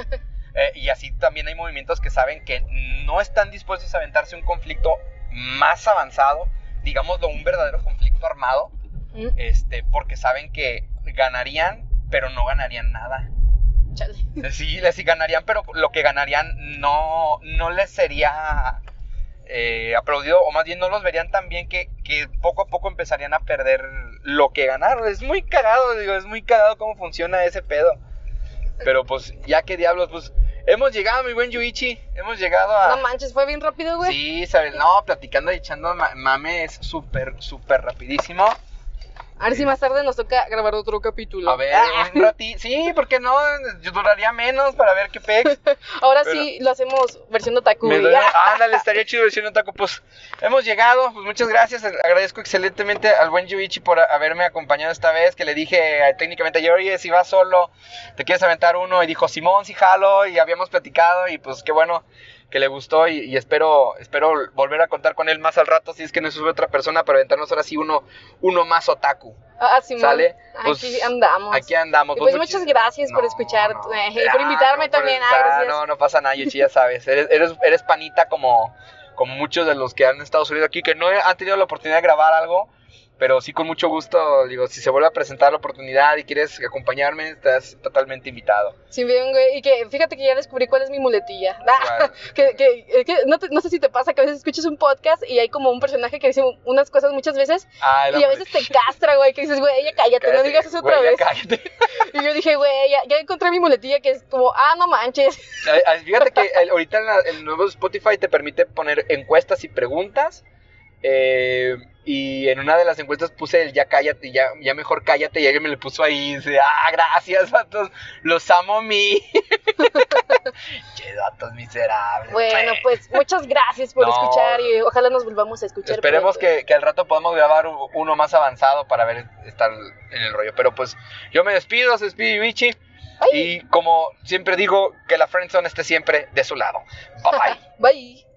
A: eh, y así también hay movimientos que saben que no están dispuestos a aventarse un conflicto más avanzado, digámoslo, un verdadero conflicto armado,
B: Mm,
A: este, porque saben que ganarían, pero no ganarían nada.
B: chale.
A: Sí, les sí ganarían, pero lo que ganarían no, no les sería eh, aplaudido, o más bien no los verían tan bien que, que poco a poco empezarían a perder lo que ganaron. Es muy cagado, digo, es muy cagado cómo funciona ese pedo. Pero pues, ya que diablos, pues, hemos llegado, mi buen Yuichi, hemos llegado a...
B: No manches, fue bien rápido, güey.
A: Sí, sabes, no, platicando y echando ma- mame es súper, súper rapidísimo.
B: A ver si más tarde nos toca grabar otro capítulo.
A: A ver,
B: Ah,
A: un ratito, sí, ¿por qué no? Yo duraría menos para ver qué pex.
B: Ahora
A: pero-
B: sí lo hacemos versión otaku.
A: Doy- ándale, estaría chido un taco. Pues hemos llegado, pues muchas gracias. Agradezco excelentemente al buen Yuichi por haberme acompañado esta vez. Que le dije eh, técnicamente ayer, oye, si vas solo, te quieres aventar uno. Y dijo, Simón, sí, jalo. Y habíamos platicado. Y pues qué bueno que le gustó. Y, y espero, espero volver a contar con él más al rato. Si es que no sube otra persona, para aventarnos ahora sí uno, uno más otaku.
B: Ah, Simón.
A: ¿Sale? Pues,
B: Aquí andamos.
A: Aquí andamos.
B: Y pues
A: muchis-
B: muchas gracias por escuchar
A: no.
B: eh, y por
A: Ah,
B: invitarme
A: no, por-
B: también. Ah,
A: ah,
B: gracias.
A: No, no pasa nada, Yuchi, ya sabes. Eres, eres, eres panita como, como muchos de los que han estado subiendo aquí, que no han tenido la oportunidad de grabar algo. Pero sí, con mucho gusto, digo, si se vuelve a presentar la oportunidad y quieres acompañarme, estás totalmente invitado.
B: Sí, bien, güey. Y que fíjate que ya descubrí cuál es mi muletilla. Que, que, no, te- no sé si te pasa que a veces escuchas un podcast y hay como un personaje que dice unas cosas muchas veces
A: Ah,
B: y a veces te castra, güey, que dices, güey, ya cállate, no digas eso otra
A: güey,
B: vez.
A: cállate.
B: Y yo dije, güey, ya, ya encontré mi muletilla que es como, ah, no manches.
A: Fíjate que el- ahorita en la- el nuevo Spotify te permite poner encuestas y preguntas. eh, y en una de las encuestas puse el ya cállate, ya, ya mejor cállate. Y alguien me le puso ahí. Y dice, ah, gracias, vatos. Los amo a mí. che, vatos miserables.
B: Bueno, pues muchas gracias por
A: No.
B: escuchar y ojalá nos volvamos a escuchar.
A: Esperemos que, que al rato podamos grabar uno más avanzado para ver estar en el rollo. Pero pues yo me despido, se despide.
B: Bye.
A: Y como siempre digo, que la friendzone esté siempre de su lado. Bye bye.
B: Bye.